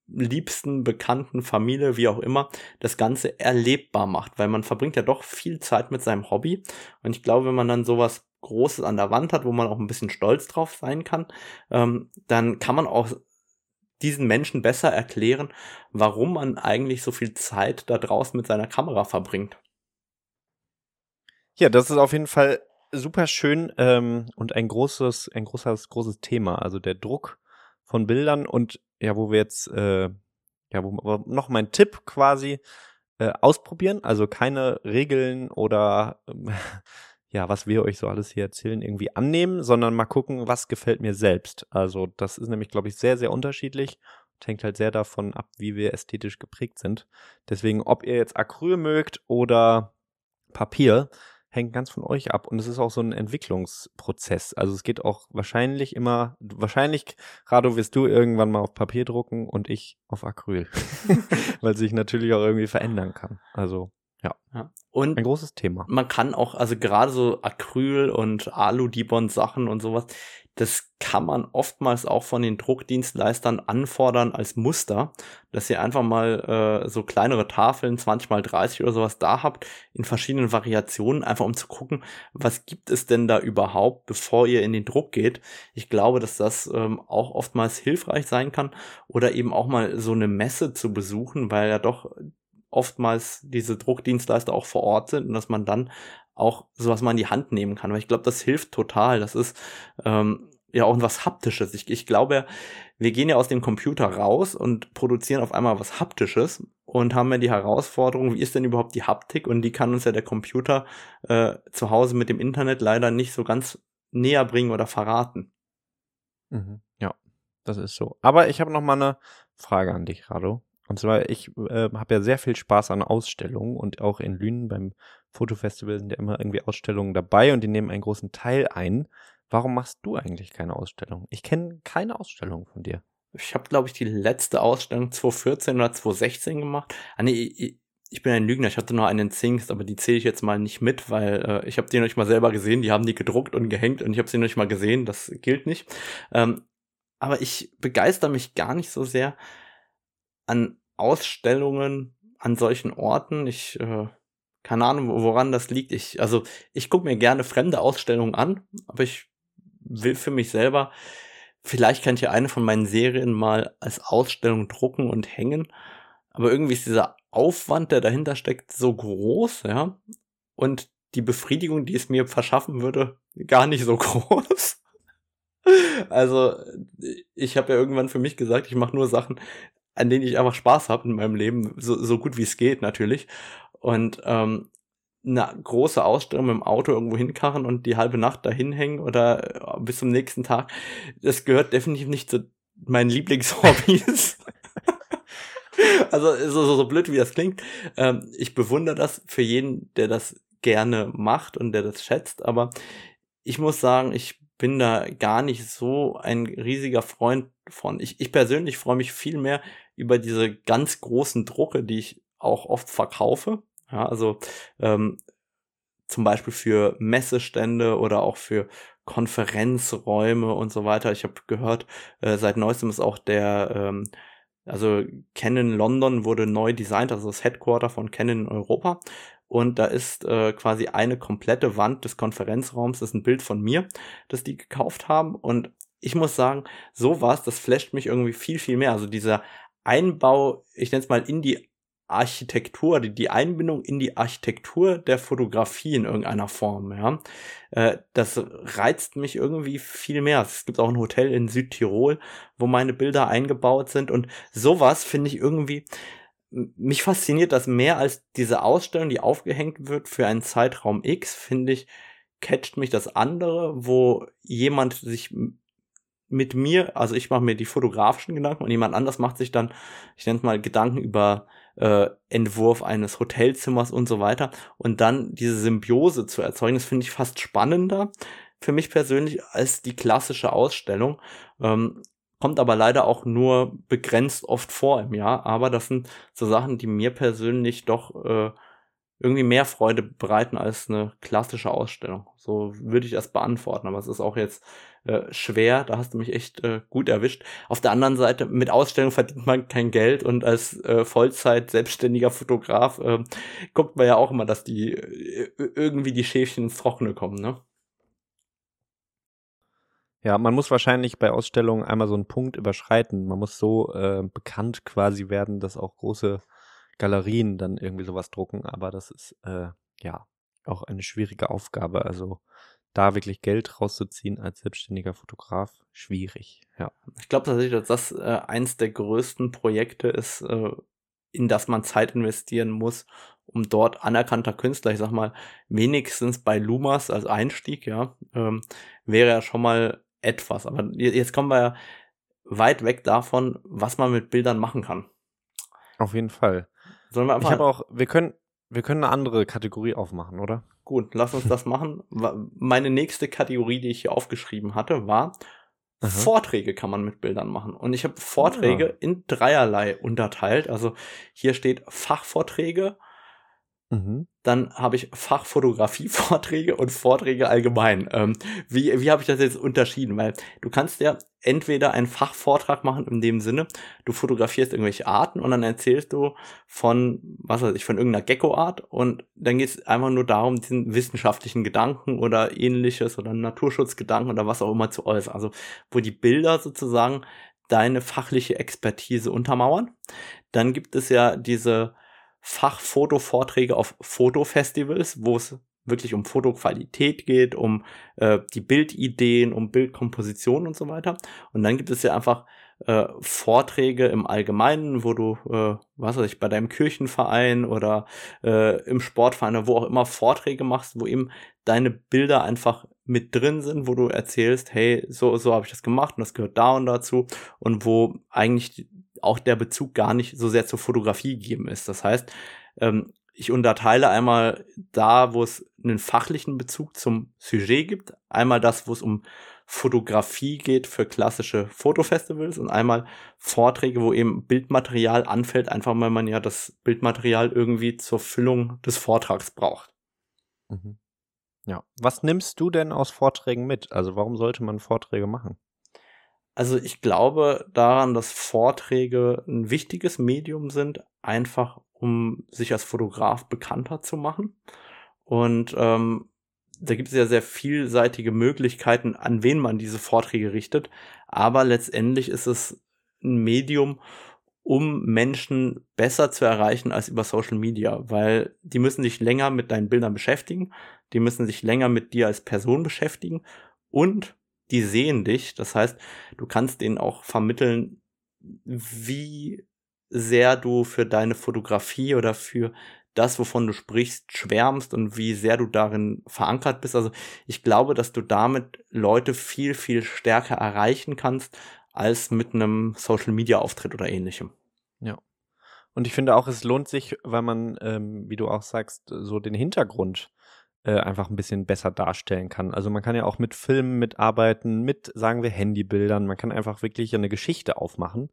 liebsten, bekannten Familie, wie auch immer, das Ganze erlebbar macht, weil man verbringt ja doch viel Zeit mit seinem Hobby. Und ich glaube, wenn man dann sowas Großes an der Wand hat, wo man auch ein bisschen stolz drauf sein kann, ähm, dann kann man auch diesen Menschen besser erklären, warum man eigentlich so viel Zeit da draußen mit seiner Kamera verbringt.
Ja, das ist auf jeden Fall super schön ähm, und ein großes, ein großes, großes Thema. Also der Druck von Bildern und ja, wo wir jetzt, äh, ja, wo noch mein Tipp quasi äh, ausprobieren, also keine Regeln oder ähm, ja, was wir euch so alles hier erzählen, irgendwie annehmen, sondern mal gucken, was gefällt mir selbst. Also das ist nämlich, glaube ich, sehr, sehr unterschiedlich. hängt halt sehr davon ab, wie wir ästhetisch geprägt sind. Deswegen, ob ihr jetzt Acryl mögt oder Papier, hängt ganz von euch ab und es ist auch so ein Entwicklungsprozess. Also es geht auch wahrscheinlich immer, wahrscheinlich, Rado, wirst du irgendwann mal auf Papier drucken und ich auf Acryl, weil sich natürlich auch irgendwie verändern kann. Also Ja.
ja. Und
ein großes Thema.
Man kann auch, also gerade so Acryl und Alu-Dibond-Sachen und sowas, das kann man oftmals auch von den Druckdienstleistern anfordern als Muster, dass ihr einfach mal äh, so kleinere Tafeln, 20 mal 30 oder sowas da habt, in verschiedenen Variationen, einfach um zu gucken, was gibt es denn da überhaupt, bevor ihr in den Druck geht. Ich glaube, dass das ähm, auch oftmals hilfreich sein kann oder eben auch mal so eine Messe zu besuchen, weil ja doch oftmals diese Druckdienstleister auch vor Ort sind und dass man dann auch sowas mal in die Hand nehmen kann. Weil ich glaube, das hilft total. Das ist ähm, ja auch was Haptisches. Ich, ich glaube, wir gehen ja aus dem Computer raus und produzieren auf einmal was Haptisches und haben ja die Herausforderung, wie ist denn überhaupt die Haptik? Und die kann uns ja der Computer äh, zu Hause mit dem Internet leider nicht so ganz näher bringen oder verraten.
Mhm. Ja, das ist so. Aber ich habe noch mal eine Frage an dich, Rado. Und zwar, ich äh, habe ja sehr viel Spaß an Ausstellungen und auch in Lünen beim Fotofestival sind ja immer irgendwie Ausstellungen dabei und die nehmen einen großen Teil ein. Warum machst du eigentlich keine Ausstellung? Ich kenne keine Ausstellung von dir.
Ich habe, glaube ich, die letzte Ausstellung 2014 oder 2016 gemacht. Ah, nee, ich, ich bin ein Lügner, ich hatte nur einen Zingst, aber die zähle ich jetzt mal nicht mit, weil äh, ich habe die noch nicht mal selber gesehen, die haben die gedruckt und gehängt und ich habe sie noch nicht mal gesehen, das gilt nicht. Ähm, aber ich begeister mich gar nicht so sehr an Ausstellungen an solchen Orten. Ich äh, keine Ahnung, woran das liegt. Ich also ich gucke mir gerne fremde Ausstellungen an, aber ich will für mich selber vielleicht kann ich ja eine von meinen Serien mal als Ausstellung drucken und hängen, aber irgendwie ist dieser Aufwand, der dahinter steckt, so groß, ja, und die Befriedigung, die es mir verschaffen würde, gar nicht so groß. Also, ich habe ja irgendwann für mich gesagt, ich mache nur Sachen, an denen ich einfach Spaß habe in meinem Leben, so, so gut wie es geht natürlich. Und ähm, eine große Ausstellung mit dem Auto irgendwo hinkarren und die halbe Nacht dahin hängen oder äh, bis zum nächsten Tag, das gehört definitiv nicht zu meinen Lieblingshobbys. also so, so, so blöd wie das klingt. Ähm, ich bewundere das für jeden, der das gerne macht und der das schätzt, aber ich muss sagen, ich bin da gar nicht so ein riesiger Freund von. Ich, ich persönlich freue mich viel mehr über diese ganz großen Drucke, die ich auch oft verkaufe. Ja, also ähm, zum Beispiel für Messestände oder auch für Konferenzräume und so weiter. Ich habe gehört, äh, seit neuestem ist auch der, ähm, also Canon London wurde neu designt, also das Headquarter von Canon in Europa. Und da ist äh, quasi eine komplette Wand des Konferenzraums, das ist ein Bild von mir, das die gekauft haben. Und ich muss sagen, sowas, das flasht mich irgendwie viel, viel mehr. Also dieser Einbau, ich nenne es mal in die Architektur, die, die Einbindung in die Architektur der Fotografie in irgendeiner Form, ja. Äh, das reizt mich irgendwie viel mehr. Es gibt auch ein Hotel in Südtirol, wo meine Bilder eingebaut sind und sowas finde ich irgendwie, mich fasziniert das mehr als diese Ausstellung, die aufgehängt wird für einen Zeitraum X, finde ich, catcht mich das andere, wo jemand sich mit mir, also ich mache mir die fotografischen Gedanken und jemand anders macht sich dann, ich nenne es mal Gedanken über äh, Entwurf eines Hotelzimmers und so weiter. Und dann diese Symbiose zu erzeugen, das finde ich fast spannender für mich persönlich als die klassische Ausstellung. Ähm, kommt aber leider auch nur begrenzt oft vor im Jahr. Aber das sind so Sachen, die mir persönlich doch äh, irgendwie mehr Freude bereiten als eine klassische Ausstellung. So würde ich das beantworten. Aber es ist auch jetzt äh, schwer. Da hast du mich echt äh, gut erwischt. Auf der anderen Seite, mit Ausstellung verdient man kein Geld und als äh, Vollzeit selbstständiger Fotograf äh, guckt man ja auch immer, dass die äh, irgendwie die Schäfchen ins Trockene kommen, ne?
Ja, man muss wahrscheinlich bei Ausstellungen einmal so einen Punkt überschreiten. Man muss so äh, bekannt quasi werden, dass auch große Galerien dann irgendwie sowas drucken. Aber das ist äh, ja auch eine schwierige Aufgabe. Also da wirklich Geld rauszuziehen als selbstständiger Fotograf, schwierig, ja.
Ich glaube tatsächlich, dass das äh, eins der größten Projekte ist, äh, in das man Zeit investieren muss, um dort anerkannter Künstler, ich sag mal, wenigstens bei Lumas als Einstieg, ja, ähm, wäre ja schon mal etwas. Aber jetzt kommen wir ja weit weg davon, was man mit Bildern machen kann.
Auf jeden Fall. Sollen wir einfach. Ich habe auch, wir können, wir können eine andere Kategorie aufmachen, oder?
Gut, lass uns das machen. Meine nächste Kategorie, die ich hier aufgeschrieben hatte, war Aha. Vorträge kann man mit Bildern machen. Und ich habe Vorträge ja. Ah. in dreierlei unterteilt. Also hier steht Fachvorträge, Mhm. Dann habe ich Fachfotografie-Vorträge und Vorträge allgemein. Ähm, wie wie habe ich das jetzt unterschieden? Weil du kannst ja entweder einen Fachvortrag machen in dem Sinne, du fotografierst irgendwelche Arten und dann erzählst du von, was weiß ich, von irgendeiner Gecko-Art und dann geht es einfach nur darum, diesen wissenschaftlichen Gedanken oder ähnliches oder Naturschutzgedanken oder was auch immer zu äußern. Also wo die Bilder sozusagen deine fachliche Expertise untermauern. Dann gibt es ja diese Fachfotovorträge auf Fotofestivals, wo es wirklich um Fotoqualität geht, um äh, die Bildideen, um Bildkomposition und so weiter. Und dann gibt es ja einfach äh, Vorträge im Allgemeinen, wo du, äh, was weiß ich, bei deinem Kirchenverein oder äh, im Sportverein oder wo auch immer Vorträge machst, wo eben deine Bilder einfach mit drin sind, wo du erzählst, hey, so, so habe ich das gemacht und das gehört da und dazu und wo eigentlich auch der Bezug gar nicht so sehr zur Fotografie gegeben ist. Das heißt, ähm, ich unterteile einmal da, wo es einen fachlichen Bezug zum Sujet gibt, einmal das, wo es um Fotografie geht für klassische Fotofestivals und einmal Vorträge, wo eben Bildmaterial anfällt, einfach weil man ja das Bildmaterial irgendwie zur Füllung des Vortrags braucht.
Mhm. Ja. Was nimmst du denn aus Vorträgen mit? Also warum sollte man Vorträge machen?
Also ich glaube daran, dass Vorträge ein wichtiges Medium sind, einfach um sich als Fotograf bekannter zu machen. Und ähm, da gibt es ja sehr vielseitige Möglichkeiten, an wen man diese Vorträge richtet. Aber letztendlich ist es ein Medium, um Menschen besser zu erreichen als über Social Media, weil die müssen sich länger mit deinen Bildern beschäftigen, die müssen sich länger mit dir als Person beschäftigen und die sehen dich. Das heißt, du kannst denen auch vermitteln, wie sehr du für deine Fotografie oder für das, wovon du sprichst, schwärmst und wie sehr du darin verankert bist. Also ich glaube, dass du damit Leute viel, viel stärker erreichen kannst als mit einem Social-Media-Auftritt oder ähnlichem.
Ja. Und ich finde auch, es lohnt sich, weil man, ähm, wie du auch sagst, so den Hintergrund äh, einfach ein bisschen besser darstellen kann. Also man kann ja auch mit Filmen mitarbeiten, mit, sagen wir, Handybildern. Man kann einfach wirklich eine Geschichte aufmachen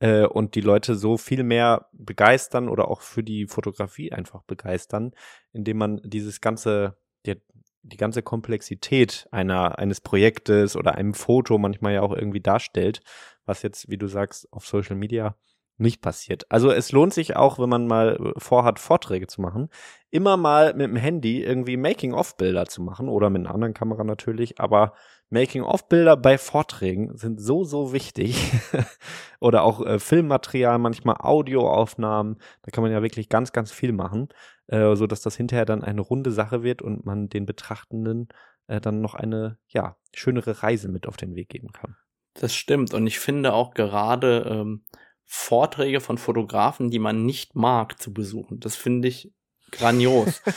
äh, und die Leute so viel mehr begeistern oder auch für die Fotografie einfach begeistern, indem man dieses ganze, die, die ganze Komplexität einer, eines Projektes oder einem Foto manchmal ja auch irgendwie darstellt, was jetzt, wie du sagst, auf Social Media nicht passiert. Also es lohnt sich auch, wenn man mal vorhat, Vorträge zu machen, immer mal mit dem Handy irgendwie Making-of-Bilder zu machen oder mit einer anderen Kamera natürlich, aber Making-of-Bilder bei Vorträgen sind so, so wichtig. oder auch äh, Filmmaterial, manchmal Audioaufnahmen, da kann man ja wirklich ganz, ganz viel machen, äh, so dass das hinterher dann eine runde Sache wird und man den Betrachtenden äh, dann noch eine, ja, schönere Reise mit auf den Weg geben kann.
Das stimmt und ich finde auch gerade, ähm Vorträge von Fotografen, die man nicht mag, zu besuchen. Das finde ich grandios.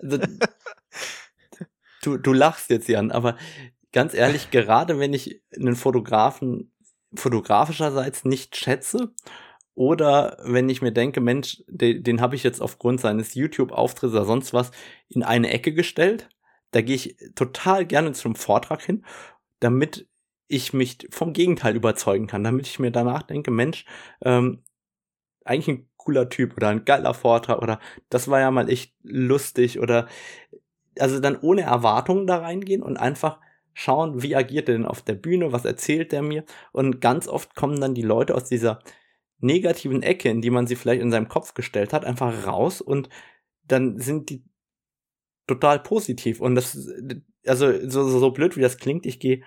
Also, du, du lachst jetzt, Jan, aber ganz ehrlich, gerade wenn ich einen Fotografen fotografischerseits nicht schätze oder wenn ich mir denke, Mensch, den, den habe ich jetzt aufgrund seines YouTube-Auftritts oder sonst was in eine Ecke gestellt, da gehe ich total gerne zum Vortrag hin, damit ich mich vom Gegenteil überzeugen kann, damit ich mir danach denke, Mensch, ähm, eigentlich ein cooler Typ oder ein geiler Vortrag oder das war ja mal echt lustig oder also dann ohne Erwartungen da reingehen und einfach schauen, wie agiert er denn auf der Bühne, was erzählt er mir? Und ganz oft kommen dann die Leute aus dieser negativen Ecke, in die man sie vielleicht in seinem Kopf gestellt hat, einfach raus und dann sind die total positiv. Und das also so, so blöd wie das klingt, ich gehe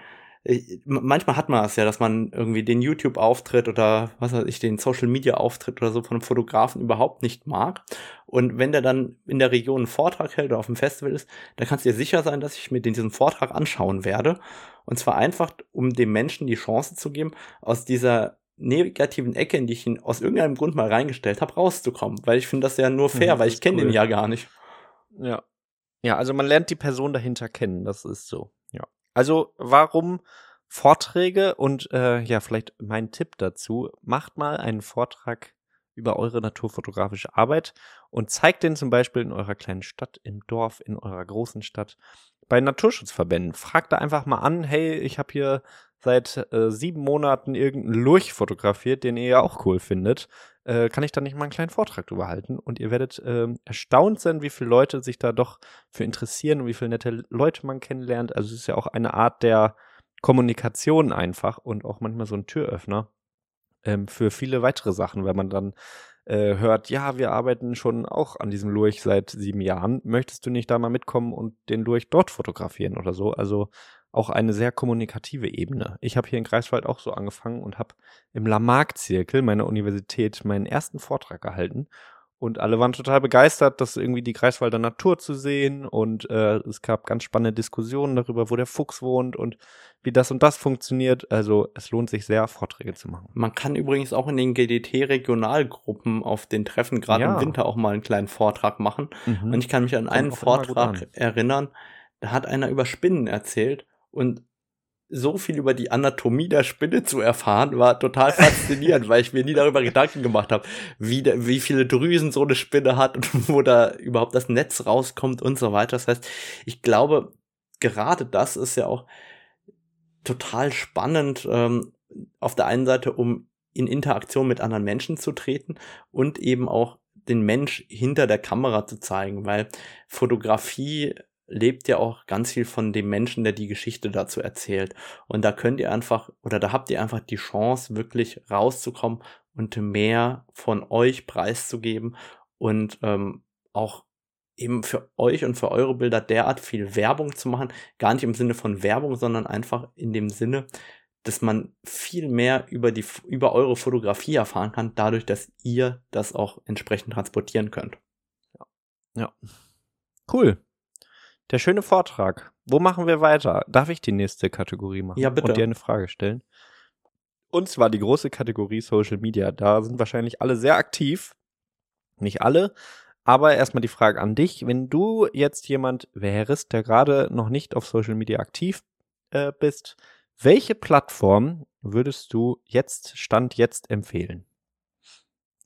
manchmal hat man es ja, dass man irgendwie den YouTube-Auftritt oder was weiß ich, den Social-Media-Auftritt oder so von einem Fotografen überhaupt nicht mag. Und wenn der dann in der Region einen Vortrag hält oder auf dem Festival ist, dann kannst du dir sicher sein, dass ich mir den, diesen Vortrag anschauen werde. Und zwar einfach, um dem Menschen die Chance zu geben, aus dieser negativen Ecke, in die ich ihn aus irgendeinem Grund mal reingestellt habe, rauszukommen. Weil ich finde das ja nur fair, mhm, weil ich kenne cool. den ja gar nicht.
Ja. Ja, also man lernt die Person dahinter kennen, das ist so. Also warum Vorträge und äh, ja, vielleicht mein Tipp dazu, macht mal einen Vortrag über eure naturfotografische Arbeit und zeigt den zum Beispiel in eurer kleinen Stadt, im Dorf, in eurer großen Stadt, bei Naturschutzverbänden. Fragt da einfach mal an, hey, ich habe hier seit äh, sieben Monaten irgendeinen Lurch fotografiert, den ihr ja auch cool findet. Äh, kann ich da nicht mal einen kleinen Vortrag drüber halten. Und ihr werdet ähm, erstaunt sein, wie viele Leute sich da doch für interessieren und wie viele nette Leute man kennenlernt. Also es ist ja auch eine Art der Kommunikation einfach und auch manchmal so ein Türöffner ähm, für viele weitere Sachen, wenn man dann äh, hört, ja, wir arbeiten schon auch an diesem Lurch seit sieben Jahren. Möchtest du nicht da mal mitkommen und den Lurch dort fotografieren oder so? Also auch eine sehr kommunikative Ebene. Ich habe hier in Greifswald auch so angefangen und habe im Lamarck-Zirkel meiner Universität meinen ersten Vortrag gehalten. Und alle waren total begeistert, das irgendwie die Greifswalder Natur zu sehen. Und äh, es gab ganz spannende Diskussionen darüber, wo der Fuchs wohnt und wie das und das funktioniert. Also es lohnt sich sehr, Vorträge zu machen.
Man kann übrigens auch in den GDT-Regionalgruppen auf den Treffen gerade
Ja.
im Winter auch mal einen kleinen Vortrag machen.
Mhm.
Und ich kann mich an einen Vortrag
an.
erinnern, da hat einer über Spinnen erzählt und so viel über die Anatomie der Spinne zu erfahren, war total faszinierend, weil ich mir nie darüber Gedanken gemacht habe, wie, wie viele Drüsen so eine Spinne hat und wo da überhaupt das Netz rauskommt und so weiter. Das heißt, ich glaube, gerade das ist ja auch total spannend, ähm, auf der einen Seite, um in Interaktion mit anderen Menschen zu treten und eben auch den Mensch hinter der Kamera zu zeigen, weil Fotografie lebt ja auch ganz viel von dem Menschen, der die Geschichte dazu erzählt. Und da könnt ihr einfach, oder da habt ihr einfach die Chance, wirklich rauszukommen und mehr von euch preiszugeben und ähm, auch eben für euch und für eure Bilder derart viel Werbung zu machen. Gar nicht im Sinne von Werbung, sondern einfach in dem Sinne, dass man viel mehr über die, über eure Fotografie erfahren kann, dadurch, dass ihr das auch entsprechend transportieren könnt.
Cool. Der schöne Vortrag. Wo machen wir weiter? Darf ich die nächste Kategorie machen?
Ja, bitte.
Und dir eine Frage stellen? Und zwar die große Kategorie Social Media. Da sind wahrscheinlich alle sehr aktiv. Nicht alle. Aber erstmal die Frage an dich. Wenn du jetzt jemand wärst, der gerade noch nicht auf Social Media aktiv äh, bist, welche Plattform würdest du jetzt, Stand jetzt empfehlen?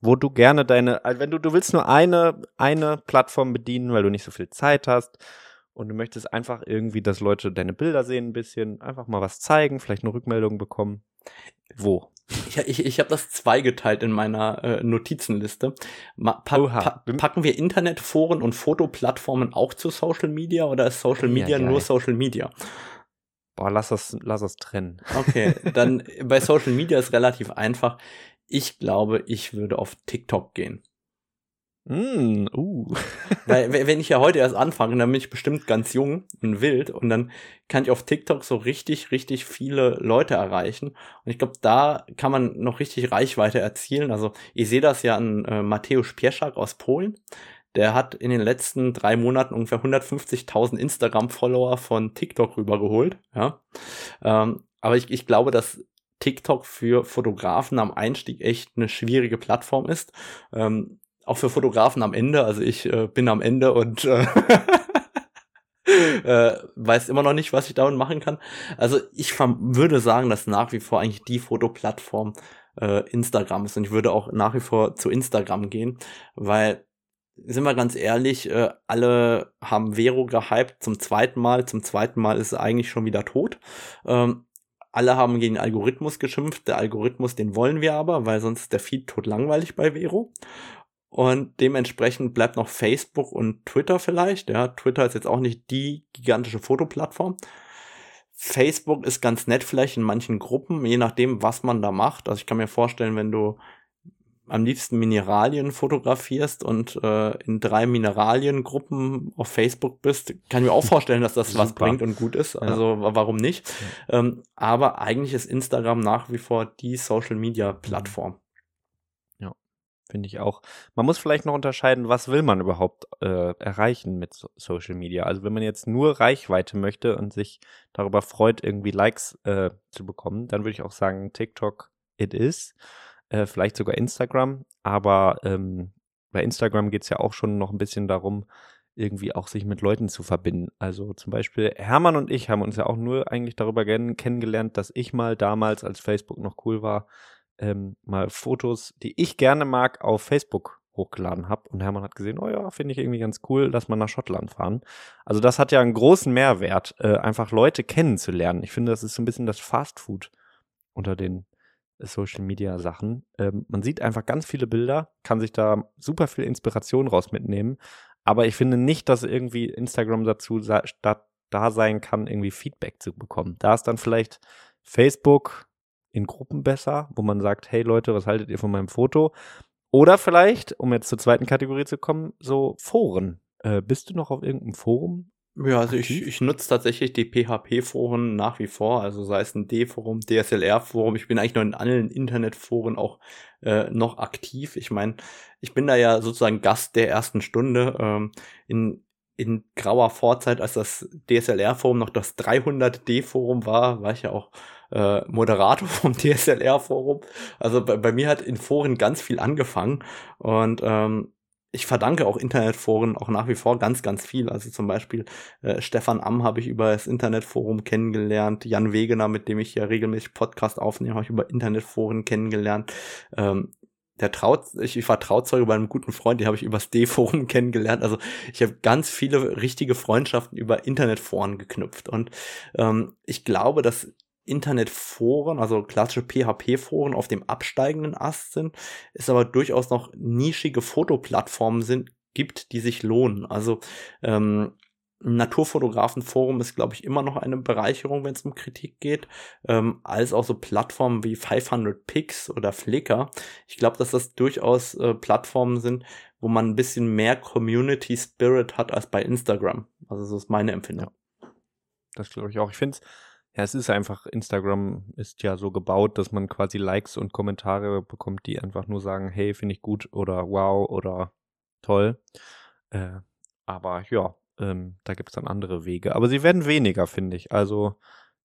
Wo du gerne deine, also wenn du, du willst nur eine, eine Plattform bedienen, weil du nicht so viel Zeit hast und du möchtest einfach irgendwie, dass Leute deine Bilder sehen ein bisschen, einfach mal was zeigen, vielleicht eine Rückmeldung bekommen. Wo?
Ich, ich, ich habe das zweigeteilt in meiner äh, Notizenliste. Ma pa pa packen wir Internetforen und Fotoplattformen auch zu Social Media oder ist Social
Ja,
Media
geil.
nur Social Media?
Boah, lass das, lass das trennen.
Okay, dann bei Social Media ist relativ einfach. Ich glaube, ich würde auf TikTok gehen.
Mm, uh.
Weil we- wenn ich ja heute erst anfange, dann bin ich bestimmt ganz jung und wild und dann kann ich auf TikTok so richtig, richtig viele Leute erreichen. Und ich glaube, da kann man noch richtig Reichweite erzielen. Also ich sehe das ja an äh, Mateusz Pieszak aus Polen. Der hat in den letzten drei Monaten ungefähr 150.000 Instagram-Follower von TikTok rübergeholt. Ja. Ähm, aber ich, ich glaube, dass TikTok für Fotografen am Einstieg echt eine schwierige Plattform ist. Ähm, auch für Fotografen am Ende. Also ich äh, bin am Ende und äh, äh, weiß immer noch nicht, was ich damit machen kann. Also ich würde sagen, dass nach wie vor eigentlich die Fotoplattform äh, Instagram ist und ich würde auch nach wie vor zu Instagram gehen, weil sind wir ganz ehrlich, äh, alle haben Vero gehypt zum zweiten Mal. Zum zweiten Mal ist es eigentlich schon wieder tot. Ähm, alle haben gegen den Algorithmus geschimpft. Der Algorithmus, den wollen wir aber, weil sonst ist der Feed tot langweilig bei Vero. Und dementsprechend bleibt noch Facebook und Twitter vielleicht. Ja, Twitter ist jetzt auch nicht die gigantische Fotoplattform. Facebook ist ganz nett vielleicht in manchen Gruppen, je nachdem, was man da macht. Also ich kann mir vorstellen, wenn du am liebsten Mineralien fotografierst und äh, in drei Mineraliengruppen auf Facebook bist, kann ich mir auch vorstellen, dass das was bringt und gut ist. Also wa- warum nicht? Ähm, aber eigentlich ist Instagram nach wie vor die Social Media Plattform.
Finde ich auch. Man muss vielleicht noch unterscheiden, was will man überhaupt äh, erreichen mit so Social Media. Also wenn man jetzt nur Reichweite möchte und sich darüber freut, irgendwie Likes äh, zu bekommen, dann würde ich auch sagen, TikTok it is. Äh, vielleicht sogar Instagram. Aber ähm, bei Instagram geht es ja auch schon noch ein bisschen darum, irgendwie auch sich mit Leuten zu verbinden. Also zum Beispiel Hermann und ich haben uns ja auch nur eigentlich darüber kennengelernt, dass ich mal damals, als Facebook noch cool war, ähm, mal Fotos, die ich gerne mag, auf Facebook hochgeladen habe. Und Hermann hat gesehen, oh ja, finde ich irgendwie ganz cool, dass man nach Schottland fahren. Also das hat ja einen großen Mehrwert, äh, einfach Leute kennenzulernen. Ich finde, das ist so ein bisschen das Fast Food unter den Social Media Sachen. Ähm, man sieht einfach ganz viele Bilder, kann sich da super viel Inspiration raus mitnehmen. Aber ich finde nicht, dass irgendwie Instagram dazu da sein kann, irgendwie Feedback zu bekommen. Da ist dann vielleicht Facebook in Gruppen besser, wo man sagt, hey Leute, was haltet ihr von meinem Foto? Oder vielleicht, um jetzt zur zweiten Kategorie zu kommen, so Foren. Äh, bist du noch auf irgendeinem Forum
ja, also ich, ich nutze tatsächlich die PHP-Foren nach wie vor, also sei es ein D-Forum, DSLR-Forum. Ich bin eigentlich noch in allen Internetforen auch äh, noch aktiv. Ich meine, ich bin da ja sozusagen Gast der ersten Stunde. Ähm, in, in grauer Vorzeit, als das DSLR-Forum noch das 300D-Forum war, war ich ja auch äh, Moderator vom DSLR-Forum. Also bei, bei, mir hat in Foren ganz viel angefangen und ähm, ich verdanke auch Internetforen auch nach wie vor ganz, ganz viel. Also zum Beispiel äh, Stefan Amm habe ich über das Internetforum kennengelernt, Jan Wegener, mit dem ich ja regelmäßig Podcast aufnehme, habe ich über Internetforen kennengelernt. Ähm, der Traut, ich, ich war Trauzeuge bei einem guten Freund, den habe ich übers D-Forum kennengelernt. Also ich habe ganz viele richtige Freundschaften über Internetforen geknüpft. Und ähm, ich glaube, dass Internetforen, also klassische PHP-Foren auf dem absteigenden Ast sind, es aber durchaus noch nischige Fotoplattformen sind, gibt, die sich lohnen. Also ähm, Naturfotografenforum ist, glaube ich, immer noch eine Bereicherung, wenn es um Kritik geht, ähm, als auch so Plattformen wie 500 Pix oder Flickr. Ich glaube, dass das durchaus äh, Plattformen sind, wo man ein bisschen mehr Community Spirit hat als bei Instagram. Also das ist meine Empfindung.
Ja. Das glaube ich auch. Ich finde es ja, es ist einfach, Instagram ist ja so gebaut, dass man quasi Likes und Kommentare bekommt, die einfach nur sagen, hey, finde ich gut oder wow oder toll. Äh, aber ja, ähm, da gibt es dann andere Wege. Aber sie werden weniger, finde ich. Also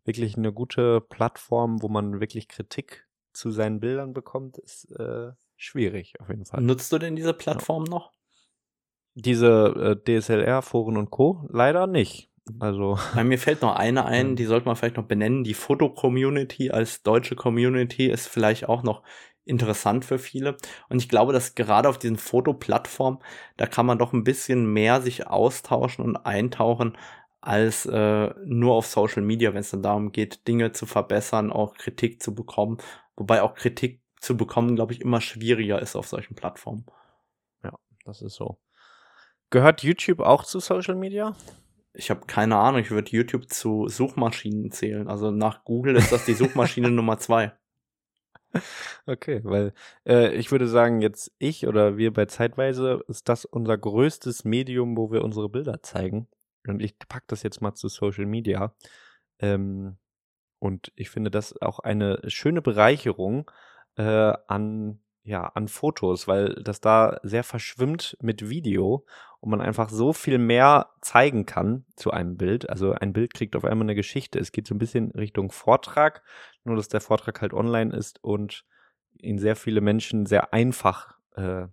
wirklich eine gute Plattform, wo man wirklich Kritik zu seinen Bildern bekommt, ist äh, schwierig auf jeden Fall.
Nutzt du denn diese Plattform ja. noch?
Diese äh, DSLR-Foren und Co. leider nicht. Also.
Bei mir fällt noch eine ein, die sollte man vielleicht noch benennen. Die Foto-Community als deutsche Community ist vielleicht auch noch interessant für viele. Und ich glaube, dass gerade auf diesen Fotoplattformen, da kann man doch ein bisschen mehr sich austauschen und eintauchen als äh, nur auf Social Media, wenn es dann darum geht, Dinge zu verbessern, auch Kritik zu bekommen. Wobei auch Kritik zu bekommen, glaube ich, immer schwieriger ist auf solchen Plattformen.
Ja, das ist so. Gehört YouTube auch zu Social Media?
Ich habe keine Ahnung, ich würde YouTube zu Suchmaschinen zählen. Also nach Google ist das die Suchmaschine Nummer zwei.
Okay, weil äh, ich würde sagen, jetzt ich oder wir bei Zeitweise ist das unser größtes Medium, wo wir unsere Bilder zeigen. Und ich packe das jetzt mal zu Social Media. Ähm, und ich finde das auch eine schöne Bereicherung äh, an ja, an Fotos, weil das da sehr verschwimmt mit Video und man einfach so viel mehr zeigen kann zu einem Bild. Also ein Bild kriegt auf einmal eine Geschichte. Es geht so ein bisschen Richtung Vortrag, nur dass der Vortrag halt online ist und ihn sehr viele Menschen sehr einfach äh,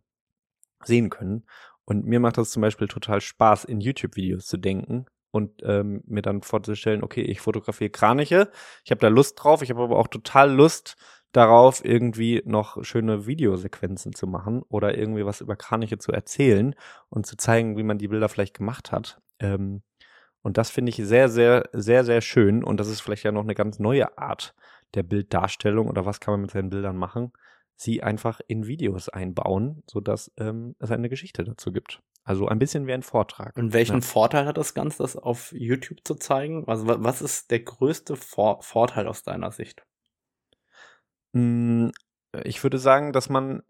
sehen können. Und mir macht das zum Beispiel total Spaß, in YouTube-Videos zu denken und ähm, mir dann vorzustellen, okay, ich fotografiere Kraniche, ich habe da Lust drauf, ich habe aber auch total Lust, darauf, irgendwie noch schöne Videosequenzen zu machen oder irgendwie was über Kraniche zu erzählen und zu zeigen, wie man die Bilder vielleicht gemacht hat. Ähm, und das finde ich sehr, sehr, sehr, sehr schön. Und das ist vielleicht ja noch eine ganz neue Art der Bilddarstellung oder was kann man mit seinen Bildern machen. Sie einfach in Videos einbauen, sodass ähm, es eine Geschichte dazu gibt. Also ein bisschen wie ein Vortrag.
Und welchen ja. Vorteil hat das Ganze, das auf YouTube zu zeigen? Also was ist der größte Vor Vorteil aus deiner Sicht?
Hm, ich würde sagen, dass man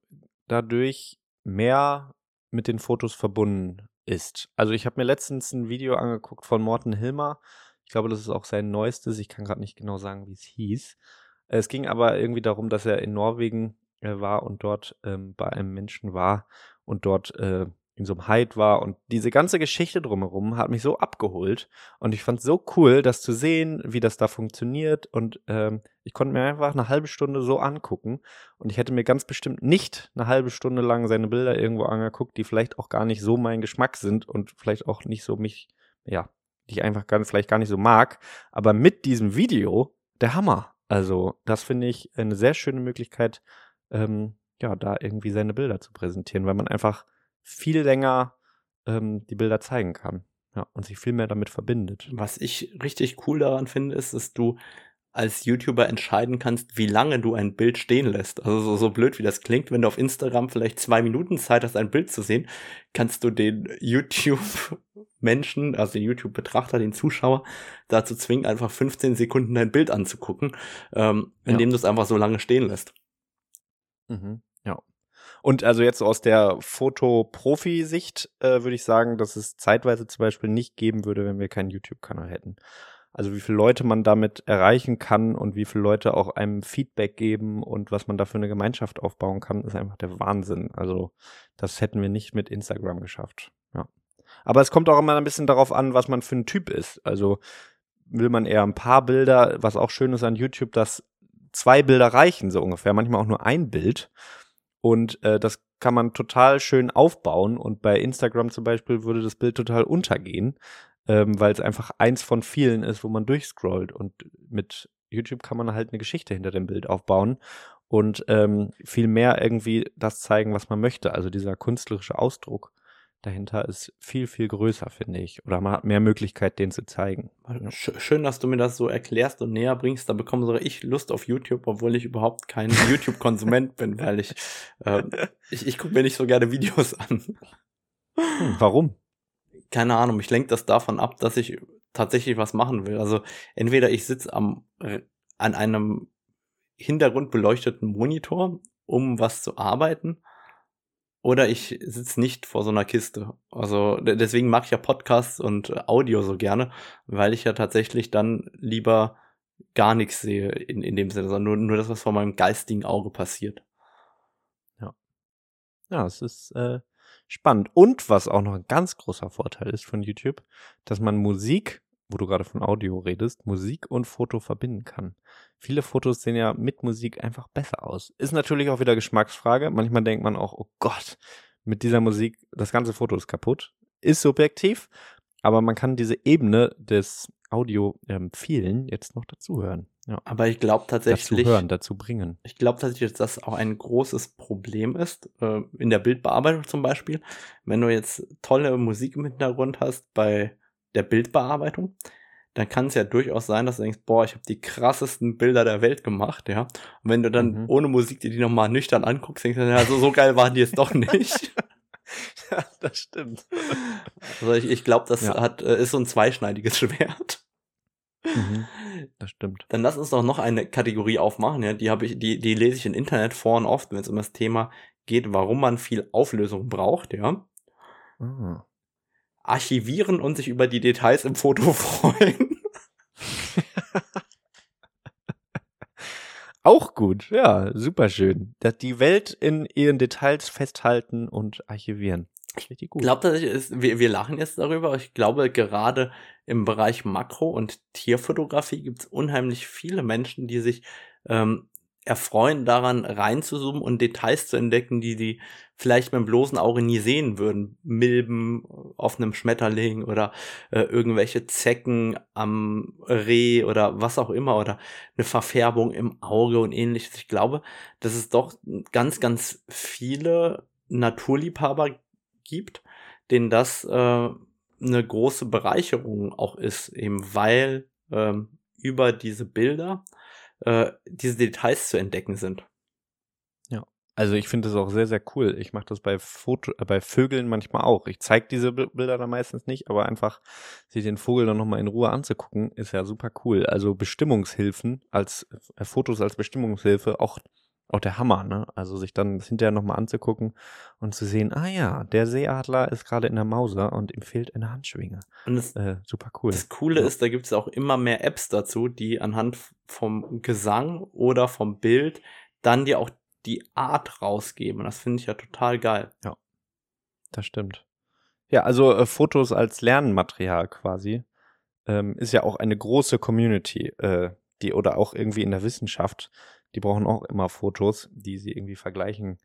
dadurch mehr mit den Fotos verbunden ist. Also ich habe mir letztens ein Video angeguckt von Morten Hilmer. Ich glaube, das ist auch sein neuestes. Ich kann gerade nicht genau sagen, wie es hieß. Es ging aber irgendwie darum, dass er in Norwegen äh, war und dort ähm, bei einem Menschen war und dort äh, in so einem Hyde war und diese ganze Geschichte drumherum hat mich so abgeholt und ich fand es so cool, das zu sehen, wie das da funktioniert und ähm, ich konnte mir einfach eine halbe Stunde so angucken und ich hätte mir ganz bestimmt nicht eine halbe Stunde lang seine Bilder irgendwo angeguckt, die vielleicht auch gar nicht so mein Geschmack sind und vielleicht auch nicht so mich, ja, die ich einfach ganz, vielleicht gar nicht so mag, aber mit diesem Video der Hammer. Also das finde ich eine sehr schöne Möglichkeit, ähm, ja, da irgendwie seine Bilder zu präsentieren, weil man einfach viel länger ähm, die Bilder zeigen kann. Ja, und sich viel mehr damit verbindet.
Was ich richtig cool daran finde, ist, dass du als YouTuber entscheiden kannst, wie lange du ein Bild stehen lässt. Also so, so blöd wie das klingt, wenn du auf Instagram vielleicht zwei Minuten Zeit hast, ein Bild zu sehen, kannst du den YouTube-Menschen, also den YouTube-Betrachter, den Zuschauer, dazu zwingen, einfach 15 Sekunden dein Bild anzugucken, ähm, indem ja. du es einfach so lange stehen lässt.
Mhm. Und also jetzt aus der Fotoprofi-Sicht äh, würde ich sagen, dass es zeitweise zum Beispiel nicht geben würde, wenn wir keinen YouTube-Kanal hätten. Also wie viele Leute man damit erreichen kann und wie viele Leute auch einem Feedback geben und was man da für eine Gemeinschaft aufbauen kann, ist einfach der Wahnsinn. Also das hätten wir nicht mit Instagram geschafft. Ja. Aber es kommt auch immer ein bisschen darauf an, was man für ein Typ ist. Also will man eher ein paar Bilder, was auch schön ist an YouTube, dass zwei Bilder reichen so ungefähr, manchmal auch nur ein Bild. Und äh, das kann man total schön aufbauen. Und bei Instagram zum Beispiel würde das Bild total untergehen ähm, weil es einfach eins von vielen ist, wo man durchscrollt. Und mit YouTube kann man halt eine Geschichte hinter dem Bild aufbauen und ähm, viel mehr irgendwie das zeigen, was man möchte. Also dieser künstlerische Ausdruck dahinter ist viel, viel größer, finde ich. Oder man hat mehr Möglichkeit, den zu zeigen.
Schön, dass du mir das so erklärst und näher bringst. Da bekomme sogar ich Lust auf YouTube, obwohl ich überhaupt kein YouTube-Konsument bin, weil ich, äh, ich, ich gucke mir nicht so gerne Videos an.
Hm, warum?
keine Ahnung, mich lenkt das davon ab, dass ich tatsächlich was machen will. Also entweder ich sitze am äh, an einem hintergrundbeleuchteten Monitor, um was zu arbeiten, oder ich sitze nicht vor so einer Kiste. Also deswegen mag ich ja Podcasts und Audio so gerne, weil ich ja tatsächlich dann lieber gar nichts sehe in, in dem Sinne, sondern nur, nur das, was vor meinem geistigen Auge passiert.
Ja. Ja, es ist äh, spannend. Und was auch noch ein ganz großer Vorteil ist von YouTube, dass man Musik, wo du gerade von Audio redest, Musik und Foto verbinden kann. Viele Fotos sehen ja mit Musik einfach besser aus. Ist natürlich auch wieder Geschmacksfrage. Manchmal denkt man auch, oh Gott, mit dieser Musik, das ganze Foto ist kaputt. Ist subjektiv, aber man kann diese Ebene des Audio ähm, vielen jetzt noch dazuhören.
Ja. Aber ich glaube tatsächlich.
Dazu hören, dazu bringen.
Ich glaube tatsächlich, dass das auch ein großes Problem ist, äh, in der Bildbearbeitung zum Beispiel. Wenn du jetzt tolle Musik im Hintergrund hast bei der Bildbearbeitung, dann kann es ja durchaus sein, dass du denkst, boah, ich habe die krassesten Bilder der Welt gemacht, ja. Und wenn du dann mhm. ohne Musik dir die nochmal nüchtern anguckst, denkst du, ja, so, so geil waren die jetzt doch nicht.
ja, das stimmt.
Also ich, ich glaube, das ja. hat, äh, ist so ein zweischneidiges Schwert.
Mhm, das stimmt.
Dann lass uns doch noch eine Kategorie aufmachen, ja. Die habe ich, die, die lese ich in Internet vor und oft, wenn es um das Thema geht, warum man viel Auflösung braucht, ja. Mhm. Archivieren und sich über die Details im Foto freuen.
Auch gut, ja, super schön. Die Welt in ihren Details festhalten und archivieren.
Richtig gut. Ich glaube wir, wir lachen jetzt darüber. Ich glaube, gerade im Bereich Makro- und Tierfotografie gibt es unheimlich viele Menschen, die sich ähm, erfreuen daran, reinzuzoomen und Details zu entdecken, die die vielleicht mit dem bloßen Auge nie sehen würden. Milben auf einem Schmetterling oder äh, irgendwelche Zecken am Reh oder was auch immer oder eine Verfärbung im Auge und ähnliches. Ich glaube, dass es doch ganz, ganz viele Naturliebhaber gibt, denen das äh, eine große Bereicherung auch ist, eben weil ähm, über diese Bilder äh, diese Details zu entdecken sind.
Ja, also ich finde das auch sehr, sehr cool. Ich mache das bei Foto, äh, bei Vögeln manchmal auch. Ich zeige diese Bilder dann meistens nicht, aber einfach sich den Vogel dann nochmal in Ruhe anzugucken, ist ja super cool. Also Bestimmungshilfen als äh, Fotos als Bestimmungshilfe auch auch der Hammer, ne? Also sich dann das hinterher nochmal anzugucken und zu sehen, ah ja, der Seeadler ist gerade in der Mauser und ihm fehlt eine Handschwinge.
Und das, äh, super cool. Das Coole ja. ist, da gibt es auch immer mehr Apps dazu, die anhand vom Gesang oder vom Bild dann dir auch die Art rausgeben. Das finde ich ja total geil.
Ja, das stimmt. Ja, also äh, Fotos als Lernmaterial quasi ähm, ist ja auch eine große Community, äh, die oder auch irgendwie in der Wissenschaft die brauchen auch immer Fotos, die sie irgendwie vergleichen,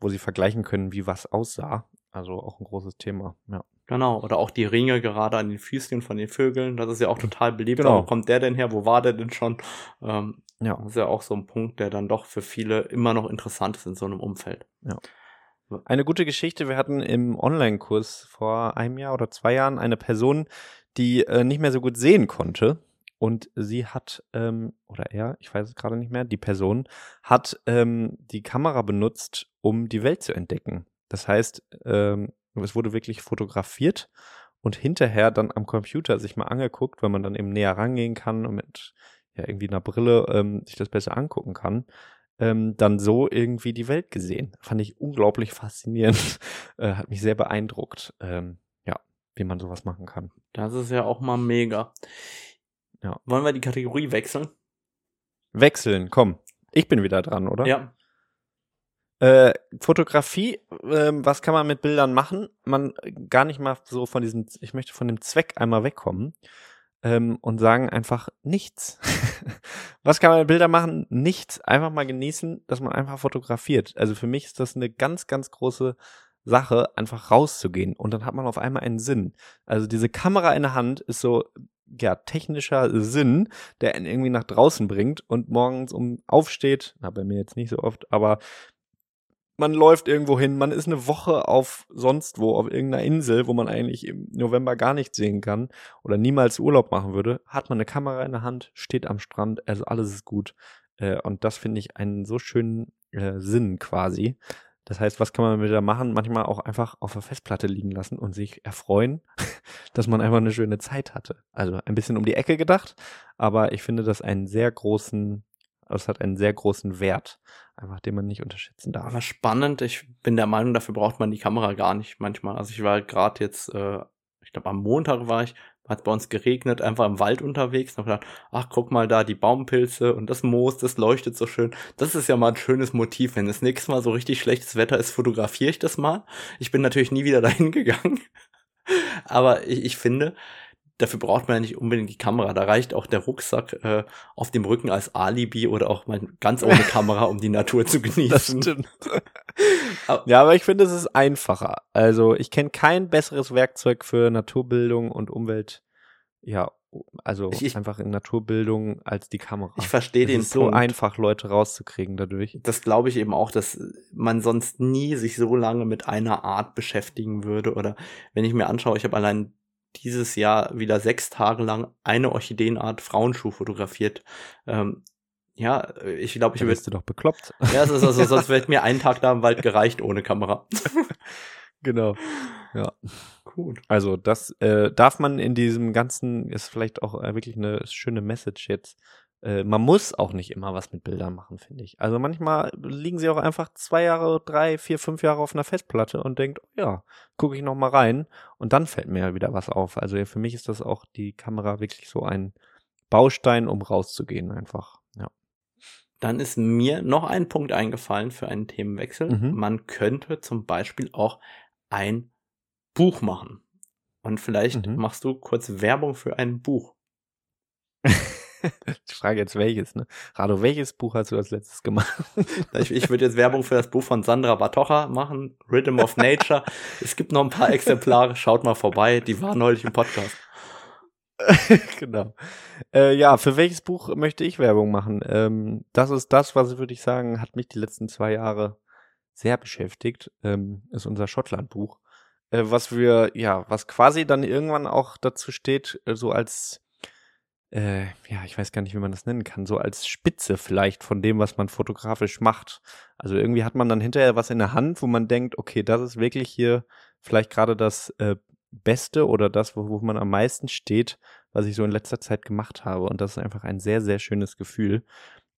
wo sie vergleichen können, wie was aussah. Also auch ein großes Thema, ja.
Genau, oder auch die Ringe gerade an den Füßchen von den Vögeln, das ist ja auch total beliebt. Genau. Wo kommt der denn her? Wo war der denn schon? Ähm, ja. Das ist ja auch so ein Punkt, der dann doch für viele immer noch interessant ist in so einem Umfeld.
Ja. Eine gute Geschichte, wir hatten im Online-Kurs vor einem Jahr oder zwei Jahren eine Person, die äh, nicht mehr so gut sehen konnte und sie hat, ähm, oder er, ich weiß es gerade nicht mehr, die Person hat ähm, die Kamera benutzt, um die Welt zu entdecken. Das heißt, ähm, es wurde wirklich fotografiert und hinterher dann am Computer sich mal angeguckt, weil man dann eben näher rangehen kann und mit ja, irgendwie einer Brille ähm, sich das besser angucken kann, ähm, dann so irgendwie die Welt gesehen. Fand ich unglaublich faszinierend. äh, hat mich sehr beeindruckt, ähm, ja, wie man sowas machen kann.
Das ist ja auch mal mega.
Ja.
Wollen wir die Kategorie wechseln?
Wechseln, komm. Ich bin wieder dran, oder?
Ja.
Äh, Fotografie, ähm, was kann man mit Bildern machen? Man äh, gar nicht mal so von diesem, ich möchte von dem Zweck einmal wegkommen ähm, und sagen einfach nichts. was kann man mit Bildern machen? Nichts. Einfach mal genießen, dass man einfach fotografiert. Also für mich ist das eine ganz, ganz große Sache, einfach rauszugehen und dann hat man auf einmal einen Sinn. Also diese Kamera in der Hand ist so ja, technischer Sinn, der einen irgendwie nach draußen bringt und morgens um aufsteht, na bei mir jetzt nicht so oft, aber man läuft irgendwo hin, man ist eine Woche auf sonst wo, auf irgendeiner Insel, wo man eigentlich im November gar nichts sehen kann oder niemals Urlaub machen würde, hat man eine Kamera in der Hand, steht am Strand, also alles ist gut. Äh, und das finde ich einen so schönen äh, Sinn quasi. Das heißt, was kann man mit der machen? Manchmal auch einfach auf der Festplatte liegen lassen und sich erfreuen, dass man einfach eine schöne Zeit hatte. Also ein bisschen um die Ecke gedacht, aber ich finde das einen sehr großen es hat einen sehr großen Wert, einfach den man nicht unterschätzen darf.
Aber spannend, ich bin der Meinung, dafür braucht man die Kamera gar nicht manchmal. Also ich war gerade jetzt, äh, ich glaube am Montag war ich, hat bei uns geregnet, einfach im Wald unterwegs und gedacht, ach guck mal da, die Baumpilze und das Moos, das leuchtet so schön. Das ist ja mal ein schönes Motiv. Wenn das nächste Mal so richtig schlechtes Wetter ist, fotografiere ich das mal. Ich bin natürlich nie wieder dahin gegangen. Aber ich, ich finde, dafür braucht man ja nicht unbedingt die Kamera. Da reicht auch der Rucksack äh, auf dem Rücken als Alibi oder auch mal ganz ohne Kamera, um die Natur zu genießen. Das stimmt.
ja, aber ich finde, es ist einfacher. Also ich kenne kein besseres Werkzeug für Naturbildung und Umwelt. Ja, also ich, einfach in Naturbildung als die Kamera.
Ich verstehe den
ist Punkt. so einfach Leute rauszukriegen dadurch.
Das glaube ich eben auch, dass man sonst nie sich so lange mit einer Art beschäftigen würde oder wenn ich mir anschaue, ich habe allein dieses Jahr wieder sechs Tage lang eine Orchideenart Frauenschuh fotografiert. Ähm, ja, ich glaube, ich
würde. du doch bekloppt.
Ja, also, also, sonst wäre mir ein Tag da im Wald gereicht ohne Kamera.
genau. Ja. Gut. Also, das äh, darf man in diesem ganzen, ist vielleicht auch äh, wirklich eine schöne Message jetzt äh, man muss auch nicht immer was mit Bildern machen, finde ich. Also manchmal liegen sie auch einfach zwei Jahre, drei, vier, fünf Jahre auf einer Festplatte und denkt, oh ja, gucke ich noch mal rein und dann fällt mir wieder was auf. Also für mich ist das auch die Kamera wirklich so ein Baustein, um rauszugehen einfach. Ja.
Dann ist mir noch ein Punkt eingefallen für einen Themenwechsel. Mhm. Man könnte zum Beispiel auch ein Buch machen. Und vielleicht mhm. machst du kurz Werbung für ein Buch.
ich frage jetzt welches, ne? Rado, welches Buch hast du als letztes gemacht?
ich, ich würde jetzt Werbung für das Buch von Sandra Batocha machen, Rhythm of Nature. es gibt noch ein paar Exemplare, schaut mal vorbei, die waren neulich im Podcast.
genau. Äh, ja, für welches Buch möchte ich Werbung machen? Ähm, das ist das, was würde ich sagen, hat mich die letzten zwei Jahre sehr beschäftigt. Ähm, ist unser Schottland-Buch. Äh, was wir, ja, was quasi dann irgendwann auch dazu steht, äh, so als äh, ja, ich weiß gar nicht, wie man das nennen kann, so als Spitze vielleicht von dem, was man fotografisch macht. Also irgendwie hat man dann hinterher was in der Hand, wo man denkt, okay, das ist wirklich hier vielleicht gerade das äh, Beste oder das, wo, wo man am meisten steht, was ich so in letzter Zeit gemacht habe. Und das ist einfach ein sehr, sehr schönes Gefühl,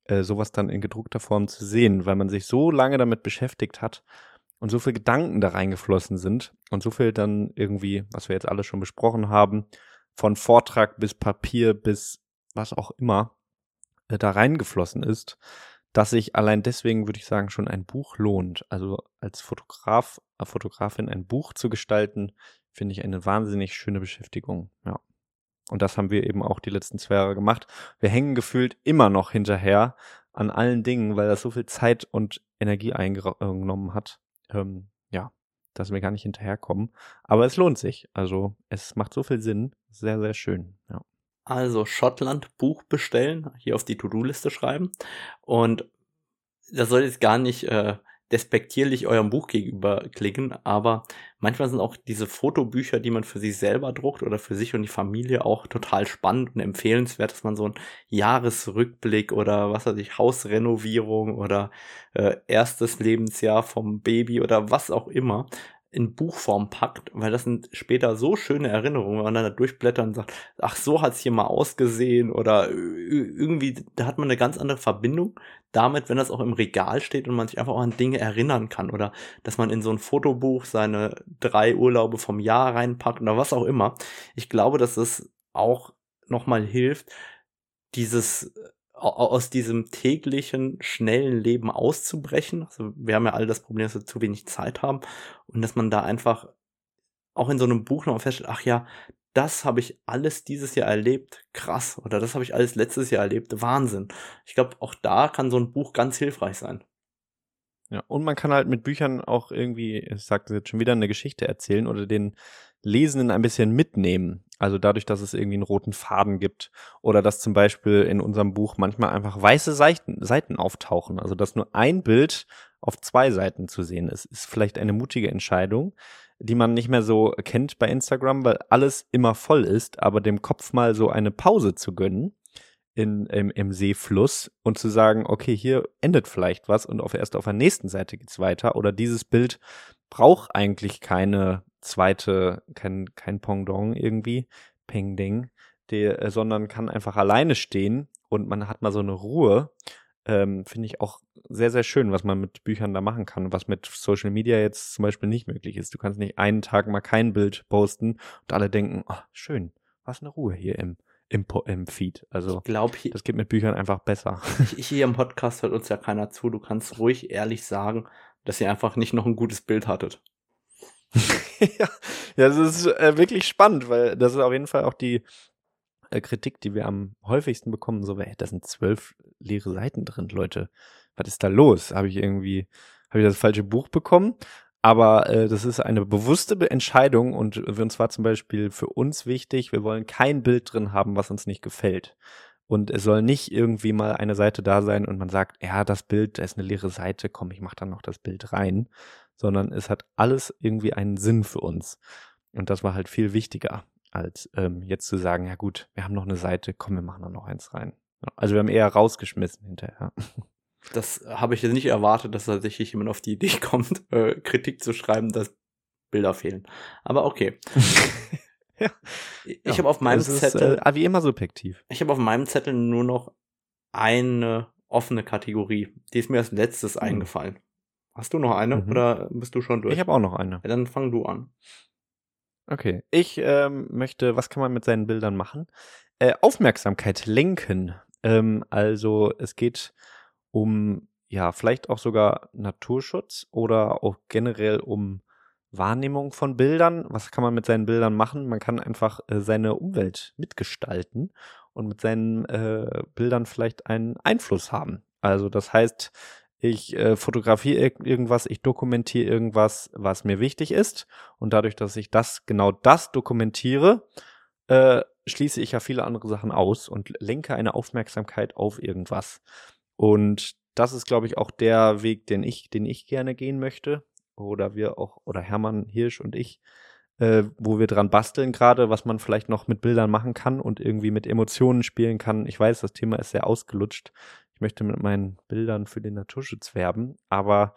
äh, sowas dann in gedruckter Form zu sehen, weil man sich so lange damit beschäftigt hat und so viel Gedanken da reingeflossen sind und so viel dann irgendwie, was wir jetzt alle schon besprochen haben, von Vortrag bis Papier bis was auch immer äh, da reingeflossen ist, dass sich allein deswegen, würde ich sagen, schon ein Buch lohnt. Also als Fotograf, äh, Fotografin ein Buch zu gestalten, finde ich eine wahnsinnig schöne Beschäftigung. Ja. Und das haben wir eben auch die letzten zwei Jahre gemacht. Wir hängen gefühlt immer noch hinterher an allen Dingen, weil das so viel Zeit und Energie eingenommen hat. Ähm, ja, dass wir gar nicht hinterherkommen. Aber es lohnt sich. Also es macht so viel Sinn. Sehr, sehr schön. Ja.
Also Schottland Buch bestellen, hier auf die To-Do-Liste schreiben. Und das soll jetzt gar nicht äh, despektierlich eurem Buch gegenüber klingen, aber manchmal sind auch diese Fotobücher, die man für sich selber druckt oder für sich und die Familie auch total spannend und empfehlenswert, dass man so einen Jahresrückblick oder was weiß ich, Hausrenovierung oder äh, erstes Lebensjahr vom Baby oder was auch immer in Buchform packt, weil das sind später so schöne Erinnerungen, wenn man dann da durchblättert und sagt, ach, so hat's hier mal ausgesehen oder irgendwie, da hat man eine ganz andere Verbindung damit, wenn das auch im Regal steht und man sich einfach auch an Dinge erinnern kann oder dass man in so ein Fotobuch seine drei Urlaube vom Jahr reinpackt oder was auch immer. Ich glaube, dass es auch nochmal hilft, dieses aus diesem täglichen, schnellen Leben auszubrechen. Also wir haben ja alle das Problem, dass wir zu wenig Zeit haben und dass man da einfach auch in so einem Buch noch feststellt, ach ja, das habe ich alles dieses Jahr erlebt, krass. Oder das habe ich alles letztes Jahr erlebt, Wahnsinn. Ich glaube, auch da kann so ein Buch ganz hilfreich sein.
Ja, und man kann halt mit Büchern auch irgendwie, ich sagte jetzt schon wieder, eine Geschichte erzählen oder den Lesenden ein bisschen mitnehmen. Also dadurch, dass es irgendwie einen roten Faden gibt oder dass zum Beispiel in unserem Buch manchmal einfach weiße Seiten, Seiten auftauchen. Also dass nur ein Bild auf zwei Seiten zu sehen ist, ist vielleicht eine mutige Entscheidung, die man nicht mehr so kennt bei Instagram, weil alles immer voll ist, aber dem Kopf mal so eine Pause zu gönnen in, im, im Seefluss und zu sagen, okay, hier endet vielleicht was und auf, erst auf der nächsten Seite geht's weiter oder dieses Bild braucht eigentlich keine zweite, kein, kein Pendant irgendwie, Peng Ding, der, äh, sondern kann einfach alleine stehen und man hat mal so eine Ruhe. Ähm, Finde ich auch sehr, sehr schön, was man mit Büchern da machen kann, was mit Social Media jetzt zum Beispiel nicht möglich ist. Du kannst nicht einen Tag mal kein Bild posten und alle denken, oh, schön, was eine Ruhe hier im, im, im Feed. Also,
ich glaube,
das geht mit Büchern einfach besser.
Ich, hier im Podcast hört uns ja keiner zu. Du kannst ruhig ehrlich sagen, dass ihr einfach nicht noch ein gutes Bild hattet.
ja, das ist äh, wirklich spannend, weil das ist auf jeden Fall auch die äh, Kritik, die wir am häufigsten bekommen. So, ey, da sind zwölf leere Seiten drin, Leute. Was ist da los? Habe ich irgendwie, habe ich das falsche Buch bekommen? Aber äh, das ist eine bewusste Entscheidung und uns war zum Beispiel für uns wichtig, wir wollen kein Bild drin haben, was uns nicht gefällt. Und es soll nicht irgendwie mal eine Seite da sein und man sagt, ja, das Bild, da ist eine leere Seite, komm, ich mach dann noch das Bild rein, sondern es hat alles irgendwie einen Sinn für uns. Und das war halt viel wichtiger, als ähm, jetzt zu sagen, ja gut, wir haben noch eine Seite, komm, wir machen da noch eins rein. Also wir haben eher rausgeschmissen hinterher.
Das habe ich jetzt nicht erwartet, dass tatsächlich jemand auf die Idee kommt, äh, Kritik zu schreiben, dass Bilder fehlen. Aber okay. ja. Ich ja, habe auf meinem Zettel.
Ist, äh, wie immer subjektiv.
Ich habe auf meinem Zettel nur noch eine offene Kategorie. Die ist mir als letztes hm. eingefallen. Hast du noch eine mhm. oder bist du schon durch?
Ich habe auch noch eine.
Ja, dann fang du an.
Okay. Ich ähm, möchte, was kann man mit seinen Bildern machen? Äh, Aufmerksamkeit lenken. Ähm, also es geht um, ja, vielleicht auch sogar Naturschutz oder auch generell um Wahrnehmung von Bildern. Was kann man mit seinen Bildern machen? Man kann einfach äh, seine Umwelt mitgestalten und mit seinen äh, Bildern vielleicht einen Einfluss haben. Also das heißt, ich äh, fotografiere irgendwas, ich dokumentiere irgendwas, was mir wichtig ist. Und dadurch, dass ich das, genau das dokumentiere, äh, schließe ich ja viele andere Sachen aus und lenke eine Aufmerksamkeit auf irgendwas. Und das ist, glaube ich, auch der Weg, den ich, den ich gerne gehen möchte. Oder wir auch, oder Hermann Hirsch und ich, äh, wo wir dran basteln gerade, was man vielleicht noch mit Bildern machen kann und irgendwie mit Emotionen spielen kann. Ich weiß, das Thema ist sehr ausgelutscht ich möchte mit meinen Bildern für den Naturschutz werben, aber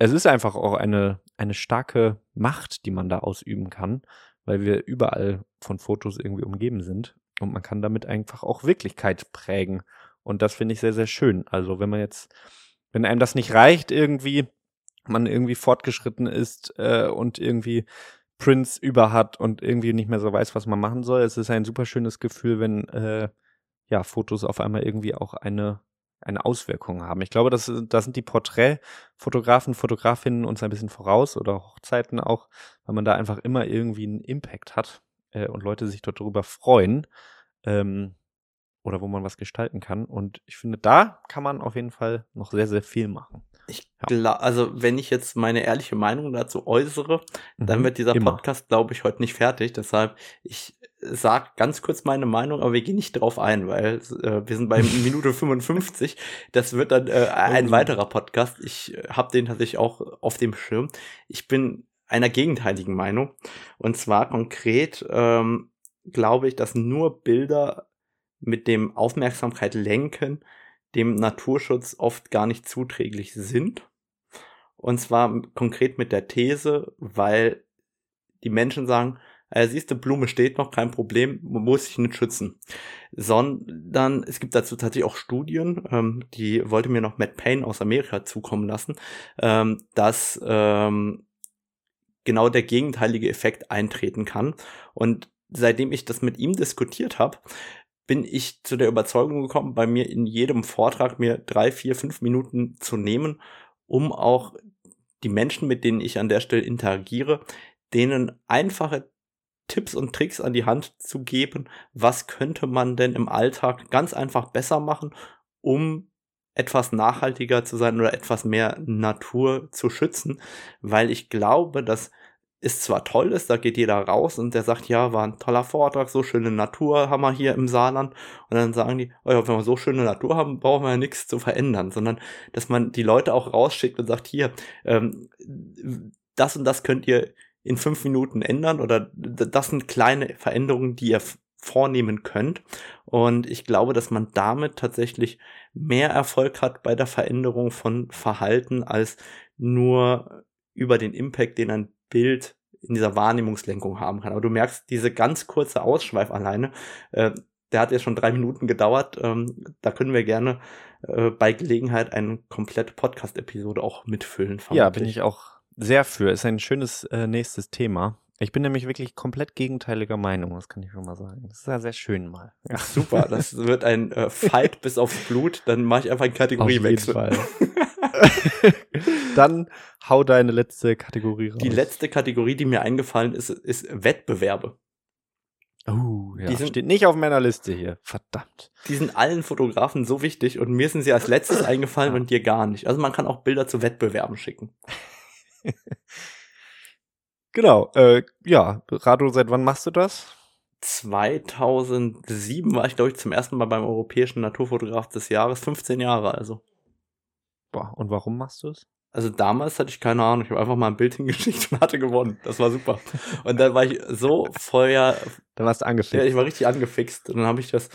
es ist einfach auch eine, eine starke Macht, die man da ausüben kann, weil wir überall von Fotos irgendwie umgeben sind und man kann damit einfach auch Wirklichkeit prägen. Und das finde ich sehr, sehr schön. Also wenn man jetzt, wenn einem das nicht reicht, irgendwie, man irgendwie fortgeschritten ist äh, und irgendwie Prince über hat und irgendwie nicht mehr so weiß, was man machen soll. Es ist ein super schönes Gefühl, wenn äh, ja Fotos auf einmal irgendwie auch eine eine Auswirkung haben. Ich glaube, das, da sind die Porträtfotografen, Fotografinnen uns ein bisschen voraus oder Hochzeiten auch, weil man da einfach immer irgendwie einen Impact hat äh, und Leute sich dort darüber freuen ähm, oder wo man was gestalten kann. Und ich finde, da kann man auf jeden Fall noch sehr, sehr viel machen.
Ich glaube, also wenn ich jetzt meine ehrliche Meinung dazu äußere, mhm, dann wird dieser immer. Podcast, glaube ich, heute nicht fertig. Deshalb, ich sag ganz kurz meine Meinung, aber wir gehen nicht drauf ein, weil äh, wir sind bei Minute 55. Das wird dann äh, ein oh. weiterer Podcast. Ich äh, habe den tatsächlich auch auf dem Schirm. Ich bin einer gegenteiligen Meinung. Und zwar konkret ähm, glaube ich, dass nur Bilder mit dem Aufmerksamkeit lenken dem Naturschutz oft gar nicht zuträglich sind. Und zwar konkret mit der These, weil die Menschen sagen, äh, siehst du, Blume steht noch, kein Problem, muss sich nicht schützen. Sondern es gibt dazu tatsächlich auch Studien, ähm, die wollte mir noch Matt Payne aus Amerika zukommen lassen, ähm, dass ähm, genau der gegenteilige Effekt eintreten kann. Und seitdem ich das mit ihm diskutiert habe, bin ich zu der Überzeugung gekommen, bei mir in jedem Vortrag mir drei, vier, fünf Minuten zu nehmen, um auch die Menschen, mit denen ich an der Stelle interagiere, denen einfache Tipps und Tricks an die Hand zu geben, was könnte man denn im Alltag ganz einfach besser machen, um etwas nachhaltiger zu sein oder etwas mehr Natur zu schützen, weil ich glaube, dass ist zwar toll ist, da geht jeder raus und der sagt, ja, war ein toller Vortrag, so schöne Natur haben wir hier im Saarland. Und dann sagen die, oh ja, wenn wir so schöne Natur haben, brauchen wir ja nichts zu verändern, sondern dass man die Leute auch rausschickt und sagt, hier, ähm, das und das könnt ihr in fünf Minuten ändern oder das sind kleine Veränderungen, die ihr vornehmen könnt. Und ich glaube, dass man damit tatsächlich mehr Erfolg hat bei der Veränderung von Verhalten als nur über den Impact, den ein Bild in dieser Wahrnehmungslenkung haben kann. Aber du merkst, diese ganz kurze Ausschweif alleine, äh, der hat jetzt schon drei Minuten gedauert. Ähm, da können wir gerne äh, bei Gelegenheit eine komplette Podcast-Episode auch mitfüllen.
Ja, bin ich auch sehr für. Ist ein schönes äh, nächstes Thema. Ich bin nämlich wirklich komplett gegenteiliger Meinung, das kann ich schon mal sagen. Das ist ja sehr schön mal.
Ja. Super, das wird ein äh, Fight bis aufs Blut. Dann mache ich einfach einen Kategoriewechsel. Auf jeden Fall.
Dann hau deine letzte Kategorie
raus. Die letzte Kategorie, die mir eingefallen ist, ist Wettbewerbe.
Oh, ja. Die sind, steht nicht auf meiner Liste hier. Verdammt.
Die sind allen Fotografen so wichtig und mir sind sie als letztes eingefallen und dir gar nicht. Also man kann auch Bilder zu Wettbewerben schicken.
genau. Äh, ja, Rado, seit wann machst du das?
2007 war ich, glaube ich, zum ersten Mal beim Europäischen Naturfotograf des Jahres. 15 Jahre also.
Boah, und warum machst du es?
Also damals hatte ich keine Ahnung, ich habe einfach mal ein Bild hingeschickt und hatte gewonnen. Das war super. Und dann war ich so Feuer.
Da warst du angefixt.
Ja, ich war richtig angefixt. Und dann habe ich das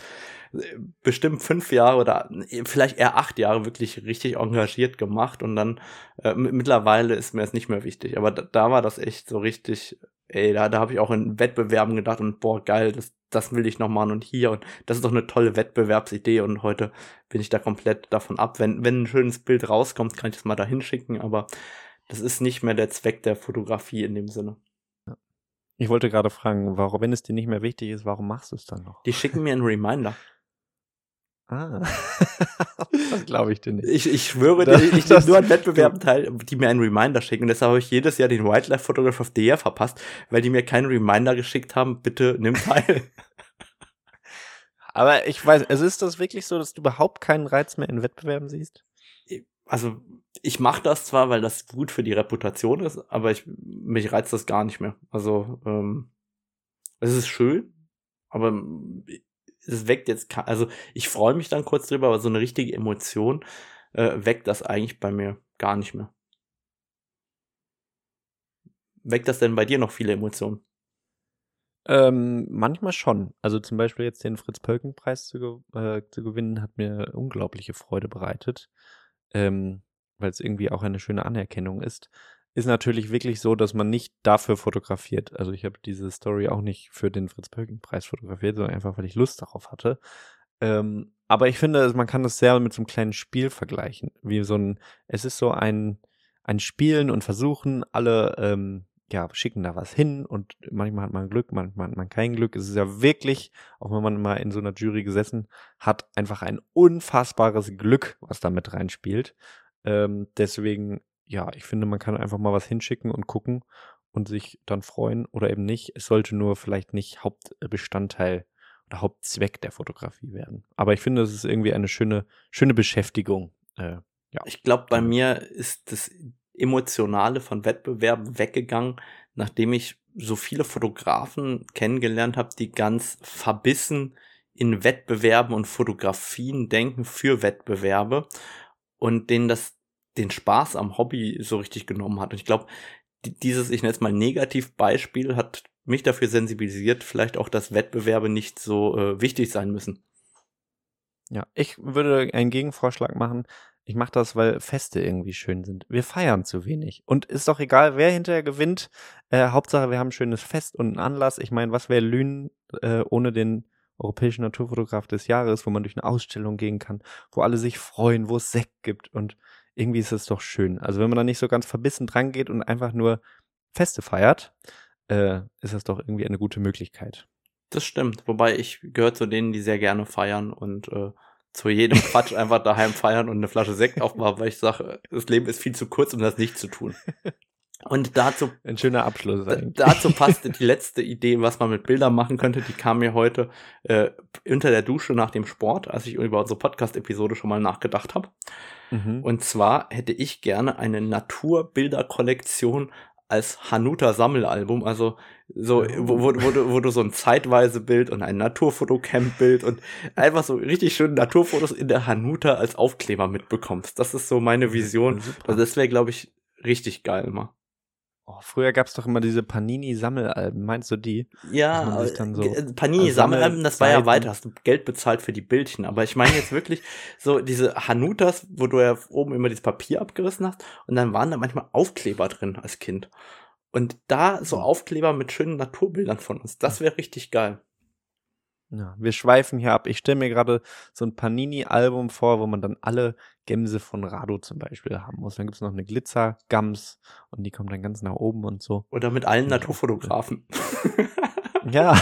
bestimmt fünf Jahre oder vielleicht eher acht Jahre wirklich richtig engagiert gemacht. Und dann äh, mittlerweile ist mir das nicht mehr wichtig. Aber da, da war das echt so richtig, ey, da, da habe ich auch in Wettbewerben gedacht und boah, geil, das, das will ich noch machen und hier und das ist doch eine tolle Wettbewerbsidee und heute bin ich da komplett davon ab. Wenn, wenn ein schönes Bild rauskommt, kann ich das mal da hinschicken, aber das ist nicht mehr der Zweck der Fotografie in dem Sinne.
Ich wollte gerade fragen, warum, wenn es dir nicht mehr wichtig ist, warum machst du es dann noch?
Die schicken mir einen Reminder.
Ah, das glaube ich dir nicht.
Ich, ich schwöre dir, ich nehme nur an Wettbewerben teil, die mir einen Reminder schicken. Und deshalb habe ich jedes Jahr den Wildlife Photograph of the Year verpasst, weil die mir keinen Reminder geschickt haben, bitte nimm teil.
Aber ich weiß, also ist das wirklich so, dass du überhaupt keinen Reiz mehr in Wettbewerben siehst?
Also ich mache das zwar, weil das gut für die Reputation ist, aber ich, mich reizt das gar nicht mehr. Also ähm, es ist schön, aber es weckt jetzt, also ich freue mich dann kurz drüber, aber so eine richtige Emotion äh, weckt das eigentlich bei mir gar nicht mehr. Weckt das denn bei dir noch viele Emotionen?
Ähm, manchmal schon. Also zum Beispiel jetzt den Fritz-Pölken-Preis zu, äh, zu, gewinnen, hat mir unglaubliche Freude bereitet, ähm, weil es irgendwie auch eine schöne Anerkennung ist ist natürlich wirklich so, dass man nicht dafür fotografiert. Also ich habe diese Story auch nicht für den Fritz-Pölken-Preis fotografiert, sondern einfach, weil ich Lust darauf hatte. Ähm, aber ich finde, man kann das sehr mit so einem kleinen Spiel vergleichen. Wie so ein, es ist so ein, ein Spielen und Versuchen, alle ähm, ja, schicken da was hin und manchmal hat man Glück, manchmal hat man kein Glück. Es ist ja wirklich, auch wenn man mal in so einer Jury gesessen hat, einfach ein unfassbares Glück, was da mit reinspielt. Ähm, deswegen ja, ich finde, man kann einfach mal was hinschicken und gucken und sich dann freuen oder eben nicht. Es sollte nur vielleicht nicht Hauptbestandteil oder Hauptzweck der Fotografie werden. Aber ich finde, es ist irgendwie eine schöne, schöne Beschäftigung. Äh,
ja. Ich glaube, bei mir ist das Emotionale von Wettbewerben weggegangen, nachdem ich so viele Fotografen kennengelernt habe, die ganz verbissen in Wettbewerben und Fotografien denken für Wettbewerbe und denen das den Spaß am Hobby so richtig genommen hat. Und ich glaube, dieses, ich nenne es mal Negativbeispiel, hat mich dafür sensibilisiert, vielleicht auch, dass Wettbewerbe nicht so äh, wichtig sein müssen.
Ja, ich würde einen Gegenvorschlag machen. Ich mache das, weil Feste irgendwie schön sind. Wir feiern zu wenig. Und ist doch egal, wer hinterher gewinnt. Äh, Hauptsache, wir haben ein schönes Fest und einen Anlass. Ich meine, was wäre Lünen äh, ohne den europäischen Naturfotograf des Jahres, wo man durch eine Ausstellung gehen kann, wo alle sich freuen, wo es Sekt gibt und irgendwie ist es doch schön. Also wenn man da nicht so ganz verbissen dran geht und einfach nur Feste feiert, äh, ist das doch irgendwie eine gute Möglichkeit.
Das stimmt. Wobei ich gehöre zu denen, die sehr gerne feiern und äh, zu jedem Quatsch einfach daheim feiern und eine Flasche Sekt aufmachen, weil ich sage, das Leben ist viel zu kurz, um das nicht zu tun. Und dazu.
Ein schöner Abschluss.
Eigentlich. Dazu passte die letzte Idee, was man mit Bildern machen könnte. Die kam mir heute äh, unter der Dusche nach dem Sport, als ich über unsere Podcast-Episode schon mal nachgedacht habe. Mhm. Und zwar hätte ich gerne eine Naturbilderkollektion als Hanuta-Sammelalbum, also so, wo, wo, wo, du, wo du so ein zeitweise Bild und ein Naturfotocamp-Bild und einfach so richtig schöne Naturfotos in der Hanuta als Aufkleber mitbekommst. Das ist so meine Vision. Also das wäre, glaube ich, richtig geil mal.
Oh, früher gab es doch immer diese Panini-Sammelalben, meinst du die?
Ja, so äh, Panini-Sammelalben, das war ja weiter, hast du Geld bezahlt für die Bildchen. Aber ich meine jetzt wirklich so diese Hanutas, wo du ja oben immer dieses Papier abgerissen hast und dann waren da manchmal Aufkleber drin als Kind. Und da so Aufkleber mit schönen Naturbildern von uns, das wäre richtig geil.
Ja, wir schweifen hier ab. Ich stelle mir gerade so ein Panini-Album vor, wo man dann alle Gämse von Rado zum Beispiel haben muss. Dann gibt es noch eine Glitzer-Gams und die kommt dann ganz nach oben und so.
Oder mit allen Naturfotografen.
ja.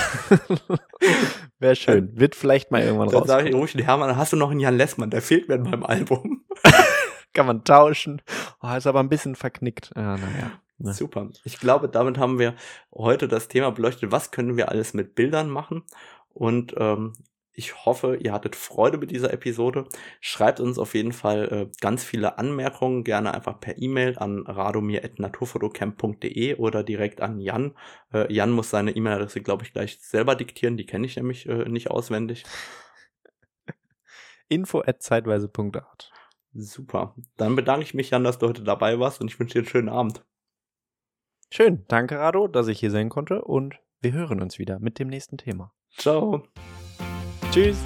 Wäre schön. Wird vielleicht mal irgendwann
raus. Dann sage ich ruhig Hermann, hast du noch einen Jan Lessmann, der fehlt mir in meinem Album.
Kann man tauschen. Oh, ist aber ein bisschen verknickt. Ja, naja.
Ne? Super. Ich glaube, damit haben wir heute das Thema beleuchtet. Was können wir alles mit Bildern machen? Und ähm, ich hoffe, ihr hattet Freude mit dieser Episode. Schreibt uns auf jeden Fall äh, ganz viele Anmerkungen, gerne einfach per E-Mail an radomir.naturfotocamp.de oder direkt an Jan. Äh, Jan muss seine E-Mail-Adresse, glaube ich, gleich selber diktieren. Die kenne ich nämlich äh, nicht auswendig.
Info at zeitweise.art.
Super. Dann bedanke ich mich, Jan, dass du heute dabei warst und ich wünsche dir einen schönen Abend.
Schön. Danke, Rado, dass ich hier sein konnte und wir hören uns wieder mit dem nächsten Thema.
Ciao.
Tschüss.